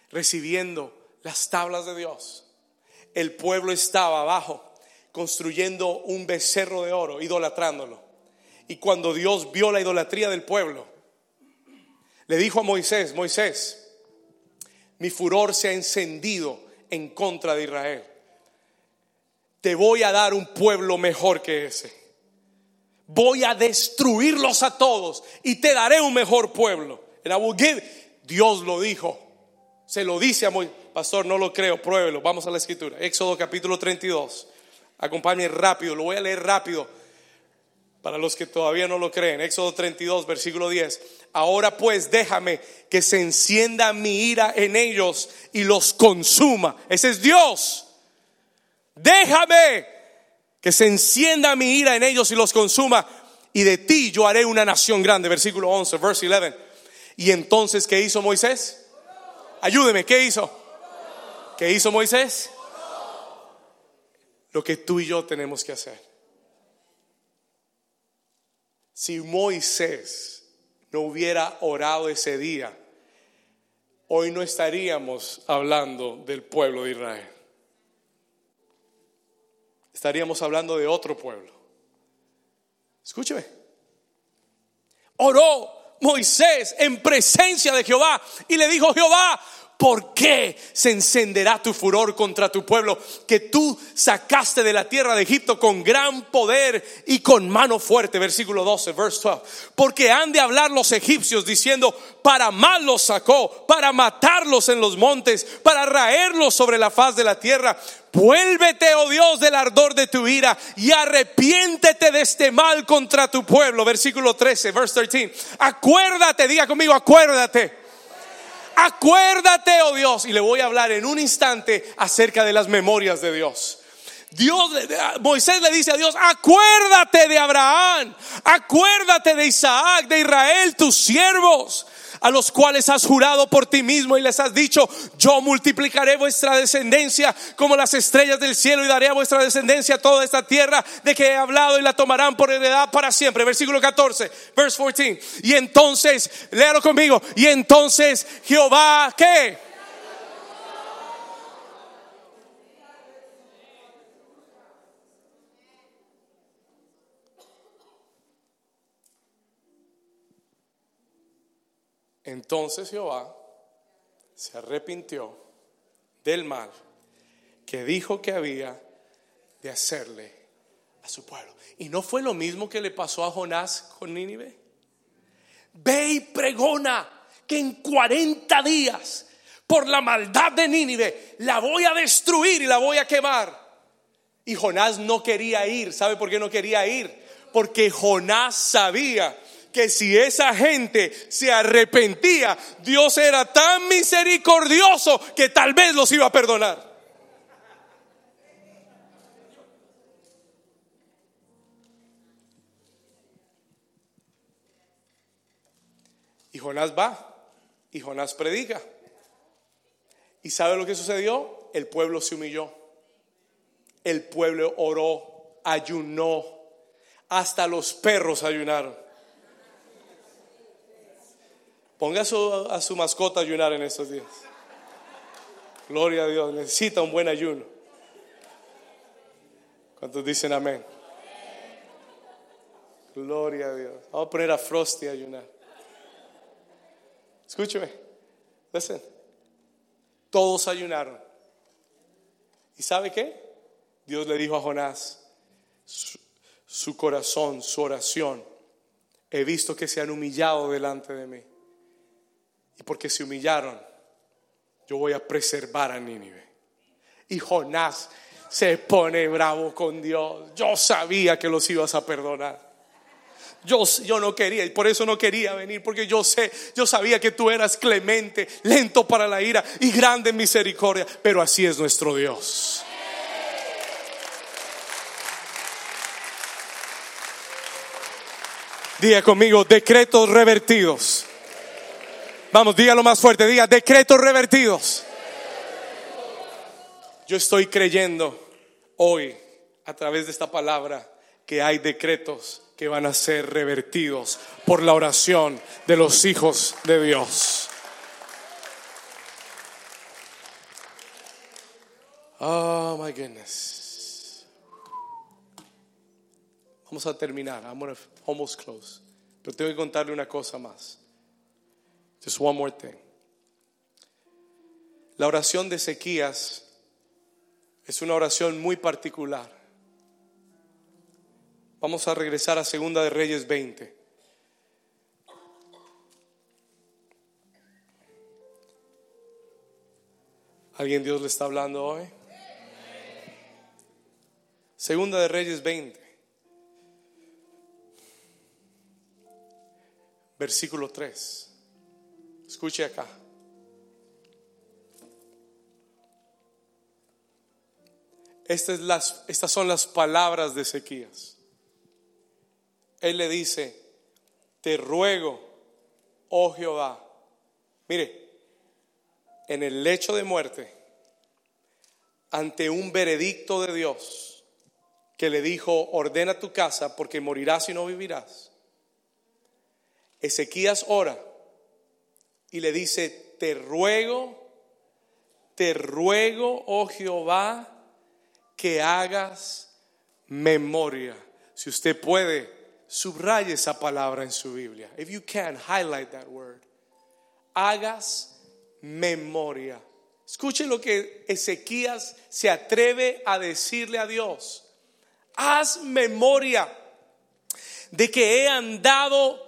recibiendo las tablas de Dios, el pueblo estaba abajo construyendo un becerro de oro, idolatrándolo. Y cuando Dios vio la idolatría del pueblo, le dijo a Moisés, Moisés, mi furor se ha encendido en contra de Israel te voy a dar un pueblo mejor que ese. Voy a destruirlos a todos y te daré un mejor pueblo. Dios lo dijo. Se lo dice a Moisés. Pastor, no lo creo, pruébelo. Vamos a la escritura. Éxodo capítulo 32. Acompañe rápido, lo voy a leer rápido. Para los que todavía no lo creen. Éxodo 32, versículo 10. Ahora pues déjame que se encienda mi ira en ellos y los consuma. Ese es Dios déjame que se encienda mi ira en ellos y los consuma, y de ti yo haré una nación grande. Versículo 11, verse 11. Y entonces, ¿qué hizo Moisés? Ayúdeme, ¿qué hizo? ¿Qué hizo Moisés? Lo que tú y yo tenemos que hacer. Si Moisés no hubiera orado ese día, hoy no estaríamos hablando del pueblo de Israel estaríamos hablando de otro pueblo. Escúcheme. Oró Moisés en presencia de Jehová y le dijo, Jehová, ¿Por qué se encenderá tu furor contra tu pueblo que tú sacaste de la tierra de Egipto con gran poder y con mano fuerte? Versículo 12, verse 12. Porque han de hablar los egipcios diciendo, para mal los sacó, para matarlos en los montes, para raerlos sobre la faz de la tierra. Vuélvete, oh Dios, del ardor de tu ira y arrepiéntete de este mal contra tu pueblo. Versículo 13, verse 13. Acuérdate, diga conmigo, acuérdate acuérdate, oh Dios. Y le voy a hablar en un instante acerca de las memorias de Dios. Dios, Moisés le dice a Dios, acuérdate de Abraham, acuérdate de Isaac, de Israel, tus siervos a los cuales has jurado por ti mismo y les has dicho, yo multiplicaré vuestra descendencia como las estrellas del cielo y daré a vuestra descendencia toda esta tierra de que he hablado y la tomarán por heredad para siempre. Versículo 14, verse 14. Y entonces, léalo conmigo, y entonces Jehová, ¿qué? Entonces Jehová se arrepintió del mal que dijo que había de hacerle a su pueblo. Y no fue lo mismo que le pasó a Jonás con Nínive. Ve y pregona que en 40 días, por la maldad de Nínive, la voy a destruir y la voy a quemar. Y Jonás no quería ir. ¿Sabe por qué no quería ir? Porque Jonás sabía que si esa gente se arrepentía, Dios era tan misericordioso que tal vez los iba a perdonar. Y Jonás va, y Jonás predica. ¿Y sabe lo que sucedió? El pueblo se humilló. El pueblo oró, ayunó. Hasta los perros ayunaron. Ponga a su, a su mascota a ayunar en estos días. Gloria a Dios, necesita un buen ayuno. ¿Cuántos dicen amén? Gloria a Dios. Vamos a poner a Frosty a ayunar. Escúcheme. Listen. Todos ayunaron. ¿Y sabe qué? Dios le dijo a Jonás, su corazón, su oración, he visto que se han humillado delante de mí. Y porque se humillaron, yo voy a preservar a Nínive. Y Jonás se pone bravo con Dios. Yo sabía que los ibas a perdonar. Yo, yo, no quería y por eso no quería venir, porque yo sé, yo sabía que tú eras clemente, lento para la ira y grande en misericordia, pero así es nuestro Dios. Diga conmigo, decretos revertidos. Vamos, dígalo más fuerte, diga decretos revertidos. Yo estoy creyendo hoy a través de esta palabra que hay decretos que van a ser revertidos por la oración de los hijos de Dios. Oh my goodness. Vamos a terminar. I'm almost close. Pero tengo que contarle una cosa más. Just one more thing. La oración de Ezequías es una oración muy particular. Vamos a regresar a Segunda de Reyes 20. ¿Alguien Dios le está hablando hoy? Segunda de Reyes 20. Versículo 3. Escuche acá. Estas, las, estas son las palabras de Ezequías. Él le dice, te ruego, oh Jehová, mire, en el lecho de muerte, ante un veredicto de Dios que le dijo, ordena tu casa porque morirás y no vivirás. Ezequías ora y le dice, te ruego, te ruego, oh Jehová, que hagas memoria. Si usted puede, subraye esa palabra en su Biblia. If you can, highlight that word. Hagas memoria. Escuche lo que Ezequías se atreve a decirle a Dios. Haz memoria de que he andado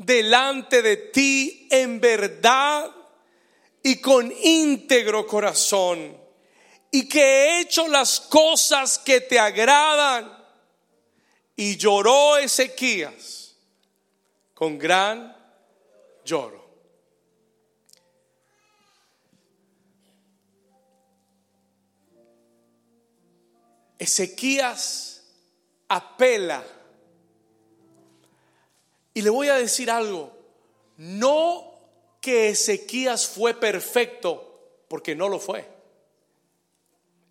delante de ti en verdad y con íntegro corazón y que he hecho las cosas que te agradan. Y lloró Ezequías con gran lloro. Ezequías apela. Y le voy a decir algo, no que Ezequías fue perfecto, porque no lo fue.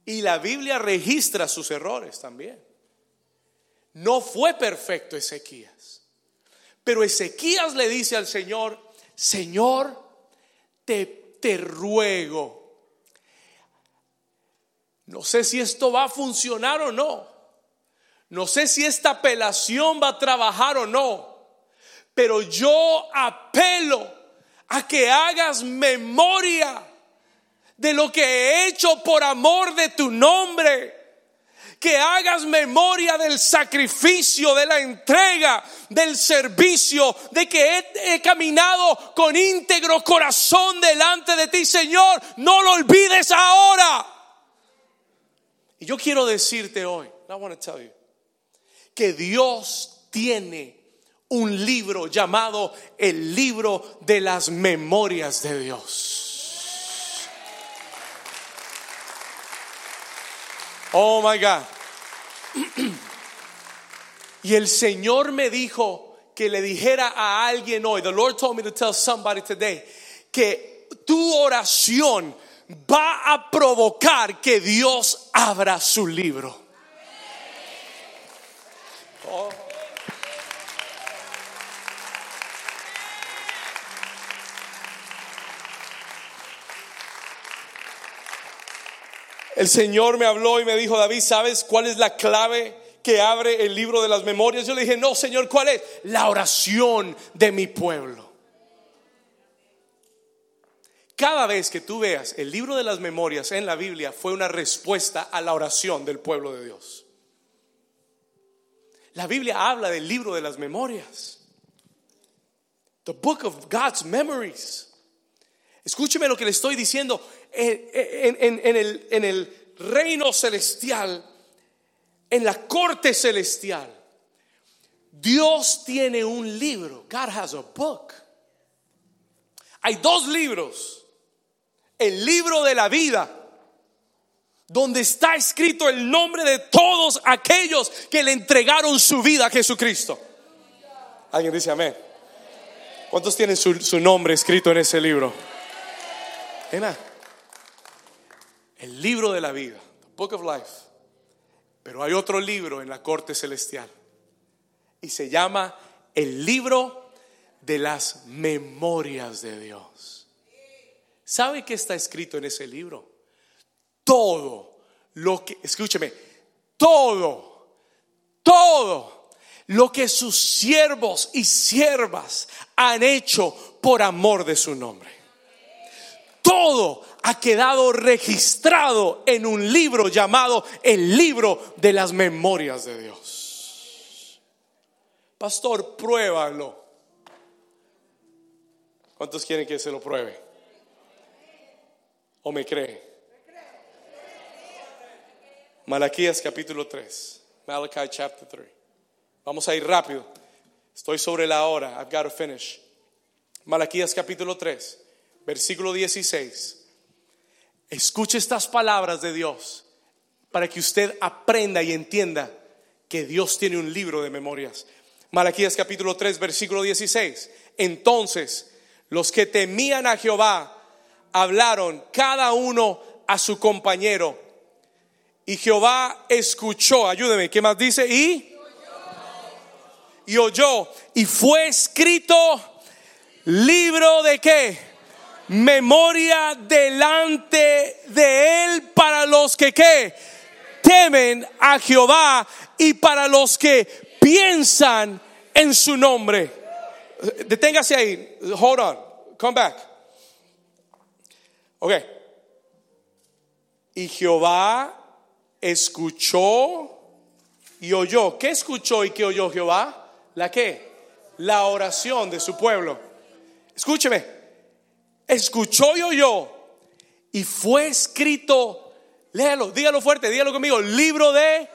Y la Biblia registra sus errores también. No fue perfecto Ezequías. Pero Ezequías le dice al Señor, Señor, te, te ruego no sé si esto va a funcionar o no. No sé si esta apelación va a trabajar o no. Pero yo apelo a que hagas memoria de lo que he hecho por amor de tu nombre. Que hagas memoria del sacrificio, de la entrega, del servicio, de que he, caminado con íntegro corazón delante de ti, Señor. No lo olvides ahora. Y yo quiero decirte hoy, I want to tell you, que Dios tiene un libro llamado el libro de las memorias de Dios. Oh my God. Y el Señor me dijo que le dijera a alguien hoy, the Lord told me to tell somebody today, que tu oración va a provocar que Dios abra su libro. Oh. El Señor me habló y me dijo, David, ¿sabes cuál es la clave que abre el libro de las memorias? Yo le dije, no, Señor, ¿cuál es? La oración de mi pueblo. Cada vez que tú veas el libro de las memorias en la Biblia fue una respuesta a la oración del pueblo de Dios. La Biblia habla del libro de las memorias. The book of God's memories. Escúcheme lo que le estoy diciendo. En, el, reino celestial, en la corte celestial, Dios tiene un libro. God has a book. Hay dos libros el libro de la vida, donde está escrito el nombre de todos aquellos que le entregaron su vida a Jesucristo. Alguien dice amén. ¿Cuántos tienen su, nombre escrito en ese libro? El libro de la vida, the Book of Life. Pero hay otro libro en la corte celestial y se llama el libro de las memorias de Dios. ¿Sabe qué está escrito en ese libro? Todo lo que, escúcheme, todo, todo lo que sus siervos y siervas han hecho por amor de su nombre. Todo ha quedado registrado en un libro llamado el libro de las memorias de Dios. Pastor, pruébalo. ¿Cuántos quieren que se lo pruebe? ¿O me cree? Malaquías capítulo 3. Malachi chapter 3. Vamos a ir rápido. Estoy sobre la hora. I've got to finish. Malaquías capítulo 3, versículo 16. Escuche estas palabras de Dios para que usted aprenda y entienda que Dios tiene un libro de memorias. Malaquías capítulo 3, versículo 16. Entonces, los que temían a Jehová hablaron cada uno a su compañero. Y Jehová escuchó, ayúdeme, ¿qué más dice? Y y oyó y fue escrito libro de qué? Memoria delante de él para los que qué? Temen a Jehová y para los que piensan en su nombre. Deténgase ahí. Hold on. Come back. Ok. Y Jehová escuchó y oyó. ¿Qué escuchó y qué oyó Jehová? ¿La qué? La oración de su pueblo. Escúcheme. Escuchó y oyó. Y fue escrito, léalo, dígalo fuerte, dígalo conmigo, libro de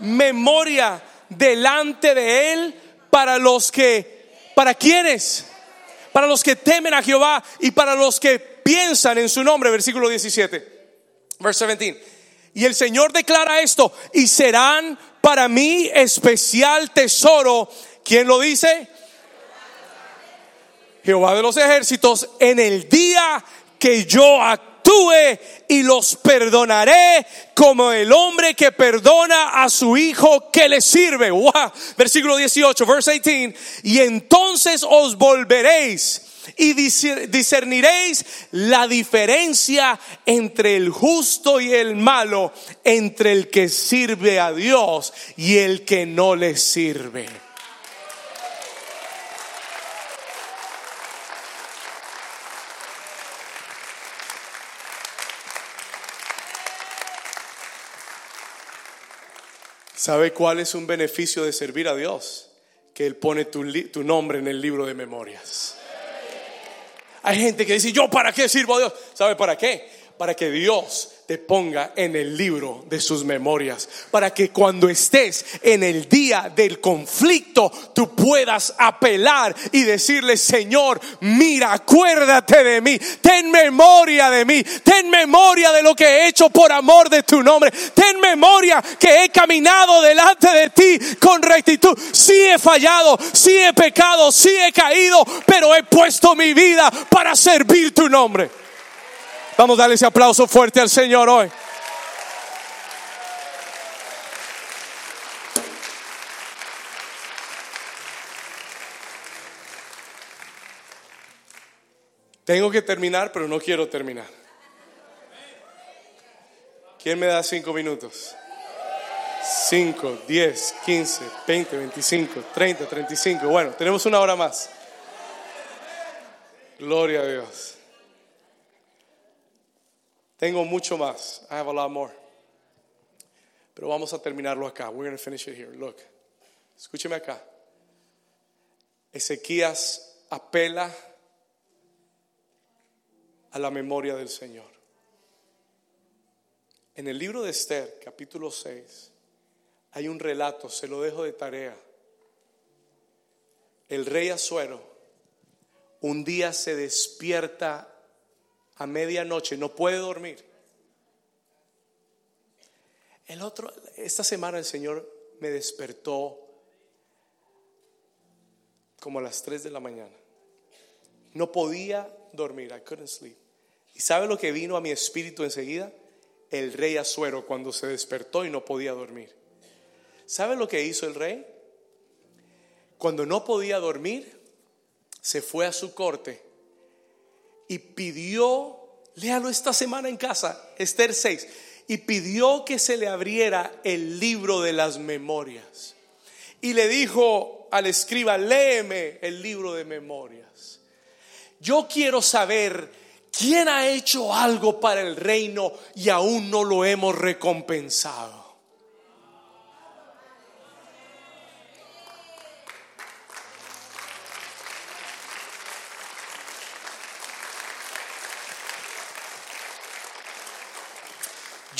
memoria delante de él para los que, ¿para quienes? Para los que temen a Jehová y para los que piensan en su nombre, versículo 17, verse 17. Y el Señor declara esto, y serán para mí especial tesoro. ¿Quién lo dice? Jehová de los ejércitos, en el día que yo actúe y los perdonaré como el hombre que perdona a su hijo que le sirve. Versículo 18, verse 18. Y entonces os volveréis y discerniréis la diferencia entre el justo y el malo, entre el que sirve a Dios y el que no le sirve. ¿Sabe cuál es un beneficio de servir a Dios? Que Él pone tu, nombre en el libro de memorias. Hay gente que dice, ¿yo para qué sirvo a Dios? ¿Sabe para qué? Para que Dios te ponga en el libro de sus memorias, para que cuando estés en el día del conflicto, tú puedas apelar y decirle, Señor, mira, acuérdate de mí, ten memoria de mí, ten memoria de lo que he hecho por amor de tu nombre, ten memoria que he caminado delante de ti con rectitud. Sí he fallado, sí he pecado, sí he caído, pero he puesto mi vida para servir tu nombre. Vamos a darle ese aplauso fuerte al Señor hoy. Tengo que terminar, pero no quiero terminar. ¿Quién me da cinco minutos? Cinco, diez, quince, veinte, veinticinco, treinta, treinta y cinco. Bueno, tenemos una hora más. Gloria a Dios. Tengo mucho más. I have a lot more. Pero vamos a terminarlo acá. We're going to finish it here. Look. Escúcheme acá. Ezequías apela a la memoria del Señor. En el libro de Esther, capítulo 6, hay un relato, se lo dejo de tarea. El rey Azuero un día se despierta a medianoche, no puede dormir. El otro, esta semana el Señor me despertó como a las 3 de la mañana. No podía dormir, I couldn't sleep. ¿Y sabe lo que vino a mi espíritu enseguida? El rey Azuero cuando se despertó y no podía dormir. ¿Sabe lo que hizo el rey? Cuando no podía dormir, se fue a su corte y pidió, léalo esta semana en casa, Esther 6, y pidió que se le abriera el libro de las memorias. Y le dijo al escriba, léeme el libro de memorias. Yo quiero saber quién ha hecho algo para el reino y aún no lo hemos recompensado.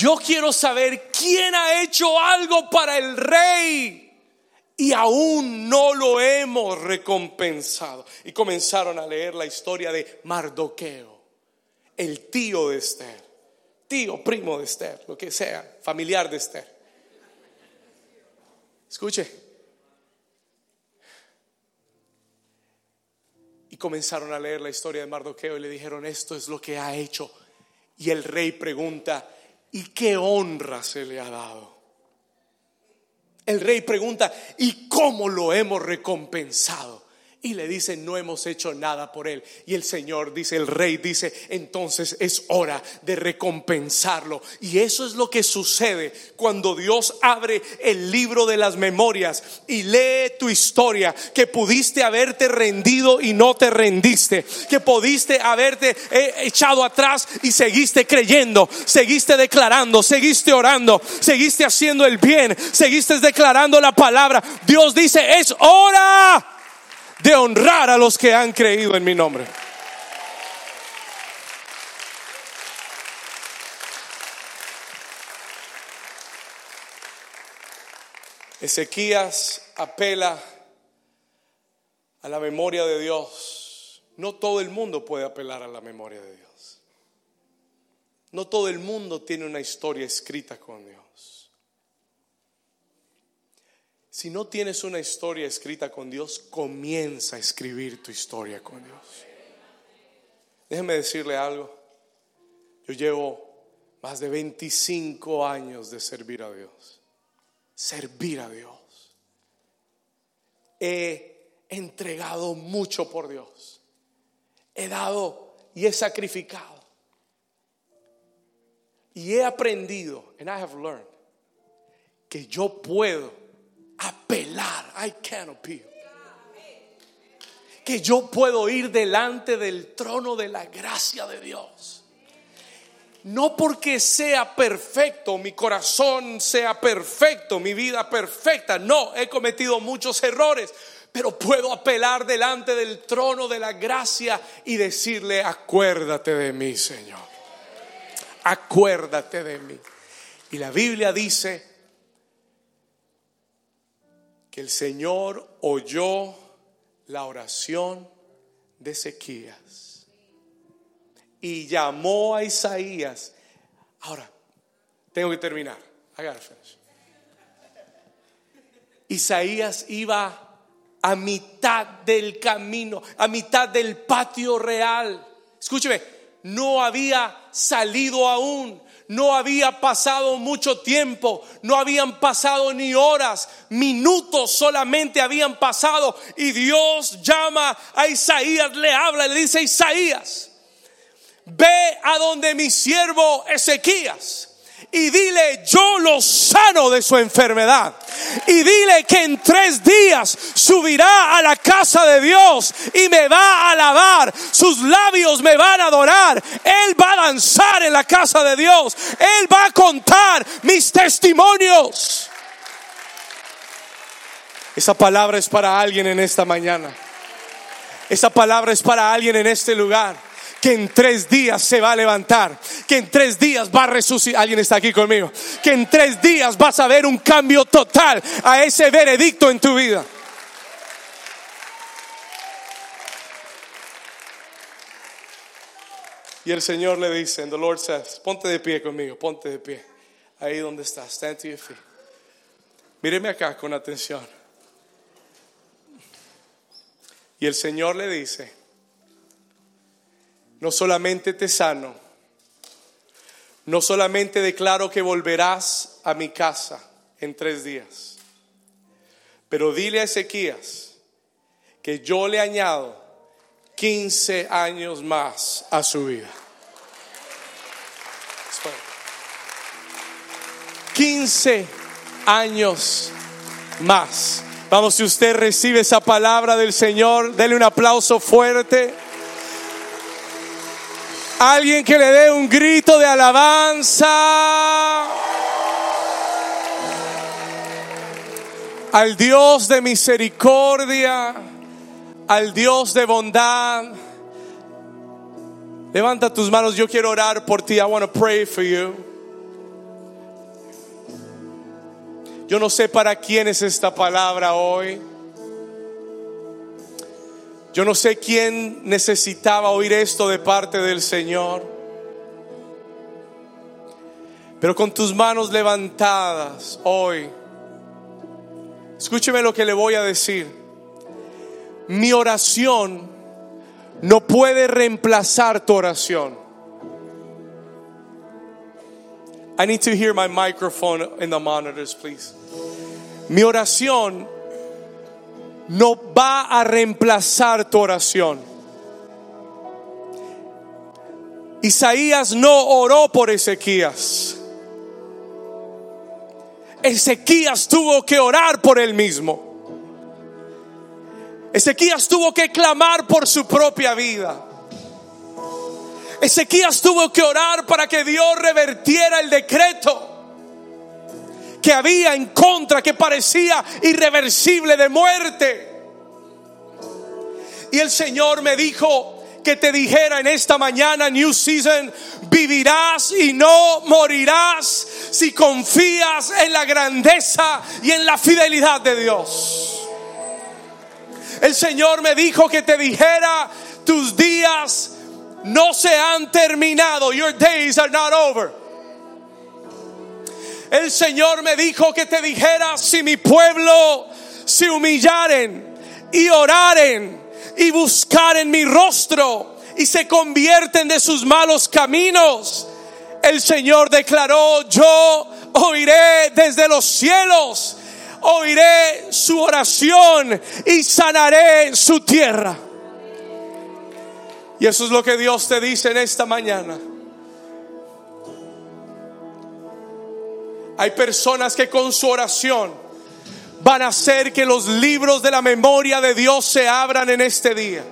Yo quiero saber quién ha hecho algo para el rey y aún no lo hemos recompensado. Y comenzaron a leer la historia de Mardoqueo, el tío de Esther, tío, primo de Esther, lo que sea, familiar de Esther. Escuche. Y comenzaron a leer la historia de Mardoqueo y le dijeron, esto es lo que ha hecho. Y el rey pregunta, ¿Y qué honra se le ha dado? El rey pregunta, ¿y cómo lo hemos recompensado? Y le dicen, no hemos hecho nada por él. Y el Señor dice, el rey dice, entonces es hora de recompensarlo. Y eso es lo que sucede cuando Dios abre el libro de las memorias y lee tu historia, que pudiste haberte rendido y no te rendiste, que pudiste haberte eh, echado atrás y seguiste creyendo, seguiste declarando, seguiste orando, seguiste haciendo el bien, seguiste declarando la palabra. Dios dice, es hora de honrar a los que han creído en mi nombre. Ezequías apela a la memoria de Dios. No todo el mundo puede apelar a la memoria de Dios. No todo el mundo tiene una historia escrita con Dios. Si no tienes una historia escrita con Dios, comienza a escribir tu historia con Dios. Déjeme decirle algo. Yo llevo más de 25 años de servir a Dios. Servir a Dios. He entregado mucho por Dios. He dado y he sacrificado. Y he aprendido, and I have learned, que yo puedo apelar. I can appeal. Que yo puedo ir delante del trono de la gracia de Dios. No porque sea perfecto, mi corazón sea perfecto, mi vida perfecta. No, he cometido muchos errores, pero puedo apelar delante del trono de la gracia y decirle, acuérdate de mí, Señor. Acuérdate de mí. Y la Biblia dice el Señor oyó la oración de Ezequías y llamó a Isaías. Ahora, tengo que terminar. Isaías iba a mitad del camino, a mitad del patio real. Escúcheme, no había salido aún, no había pasado mucho tiempo, no habían pasado ni horas, minutos solamente habían pasado y Dios llama a Isaías, le habla, le dice Isaías, ve a donde mi siervo Ezequías y dile, yo lo sano de su enfermedad. Y dile que en tres días subirá a la casa de Dios y me va a alabar. Sus labios me van a adorar. Él va a danzar en la casa de Dios. Él va a contar mis testimonios. Esa palabra es para alguien en esta mañana. Esa palabra es para alguien en este lugar que en tres días se va a levantar, que en tres días va a resucitar. Alguien está aquí conmigo. Que en tres días vas a ver un cambio total a ese veredicto en tu vida. Y el Señor le dice, and the Lord says, ponte de pie conmigo, ponte de pie. Ahí donde estás, stand to your feet. Míreme acá con atención. Y el Señor le dice, no solamente te sano, no solamente declaro que volverás a mi casa en tres días, pero dile a Ezequías que yo le añado 15 años más a su vida. 15 años más. Vamos, si usted recibe esa palabra del Señor, dele un aplauso fuerte. Alguien que le dé un grito de alabanza. Al Dios de misericordia, al Dios de bondad. Levanta tus manos, yo quiero orar por ti. I want to pray for you. Yo no sé para quién es esta palabra hoy. Yo no sé quién necesitaba oír esto de parte del Señor. Pero con tus manos levantadas hoy, escúcheme lo que le voy a decir. Mi oración no puede reemplazar tu oración. I need to hear my microphone in the monitors, please. Mi oración no va a reemplazar tu oración. Isaías no oró por Ezequías. Ezequías tuvo que orar por él mismo. Ezequías tuvo que clamar por su propia vida. Ezequías tuvo que orar para que Dios revertiera el decreto que había en contra, que parecía irreversible de muerte. Y el Señor me dijo que te dijera en esta mañana, New Season, vivirás y no morirás si confías en la grandeza y en la fidelidad de Dios. El Señor me dijo que te dijera, tus días no se han terminado. Your days are not over. El Señor me dijo que te dijera, si mi pueblo se humillaren y oraren y buscaren mi rostro y se convierten de sus malos caminos, el Señor declaró, yo oiré desde los cielos, oiré su oración y sanaré su tierra. Y eso es lo que Dios te dice en esta mañana. Hay personas que con su oración van a hacer que los libros de la memoria de Dios se abran en este día.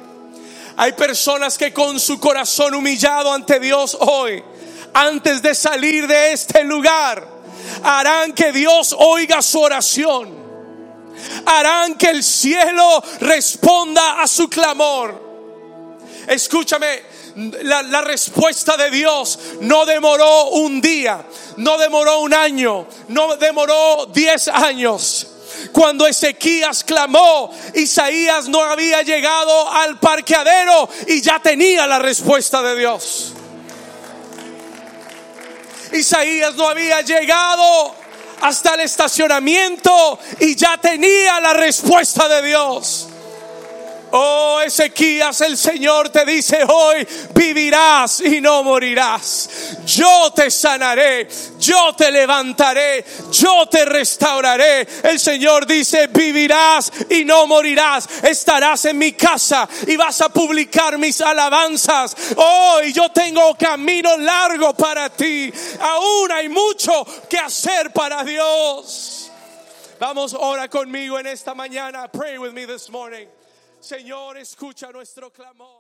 Hay personas que con su corazón humillado ante Dios hoy, antes de salir de este lugar, harán que Dios oiga su oración. Harán que el cielo responda a su clamor Escúchame, la, respuesta de Dios no demoró un día, no demoró un año, no demoró diez años. Cuando Ezequías clamó, Isaías no había llegado al parqueadero y ya tenía la respuesta de Dios. Isaías no había llegado hasta el estacionamiento y ya tenía la respuesta de Dios. Oh Ezequías, el Señor te dice hoy, vivirás y no morirás. Yo te sanaré, yo te levantaré, yo te restauraré. El Señor dice, vivirás y no morirás. Estarás en mi casa y vas a publicar mis alabanzas. Oh, y yo tengo camino largo para ti. Aún hay mucho que hacer para Dios. Vamos, ora conmigo en esta mañana. Pray with me this morning. Señor, escucha nuestro clamor.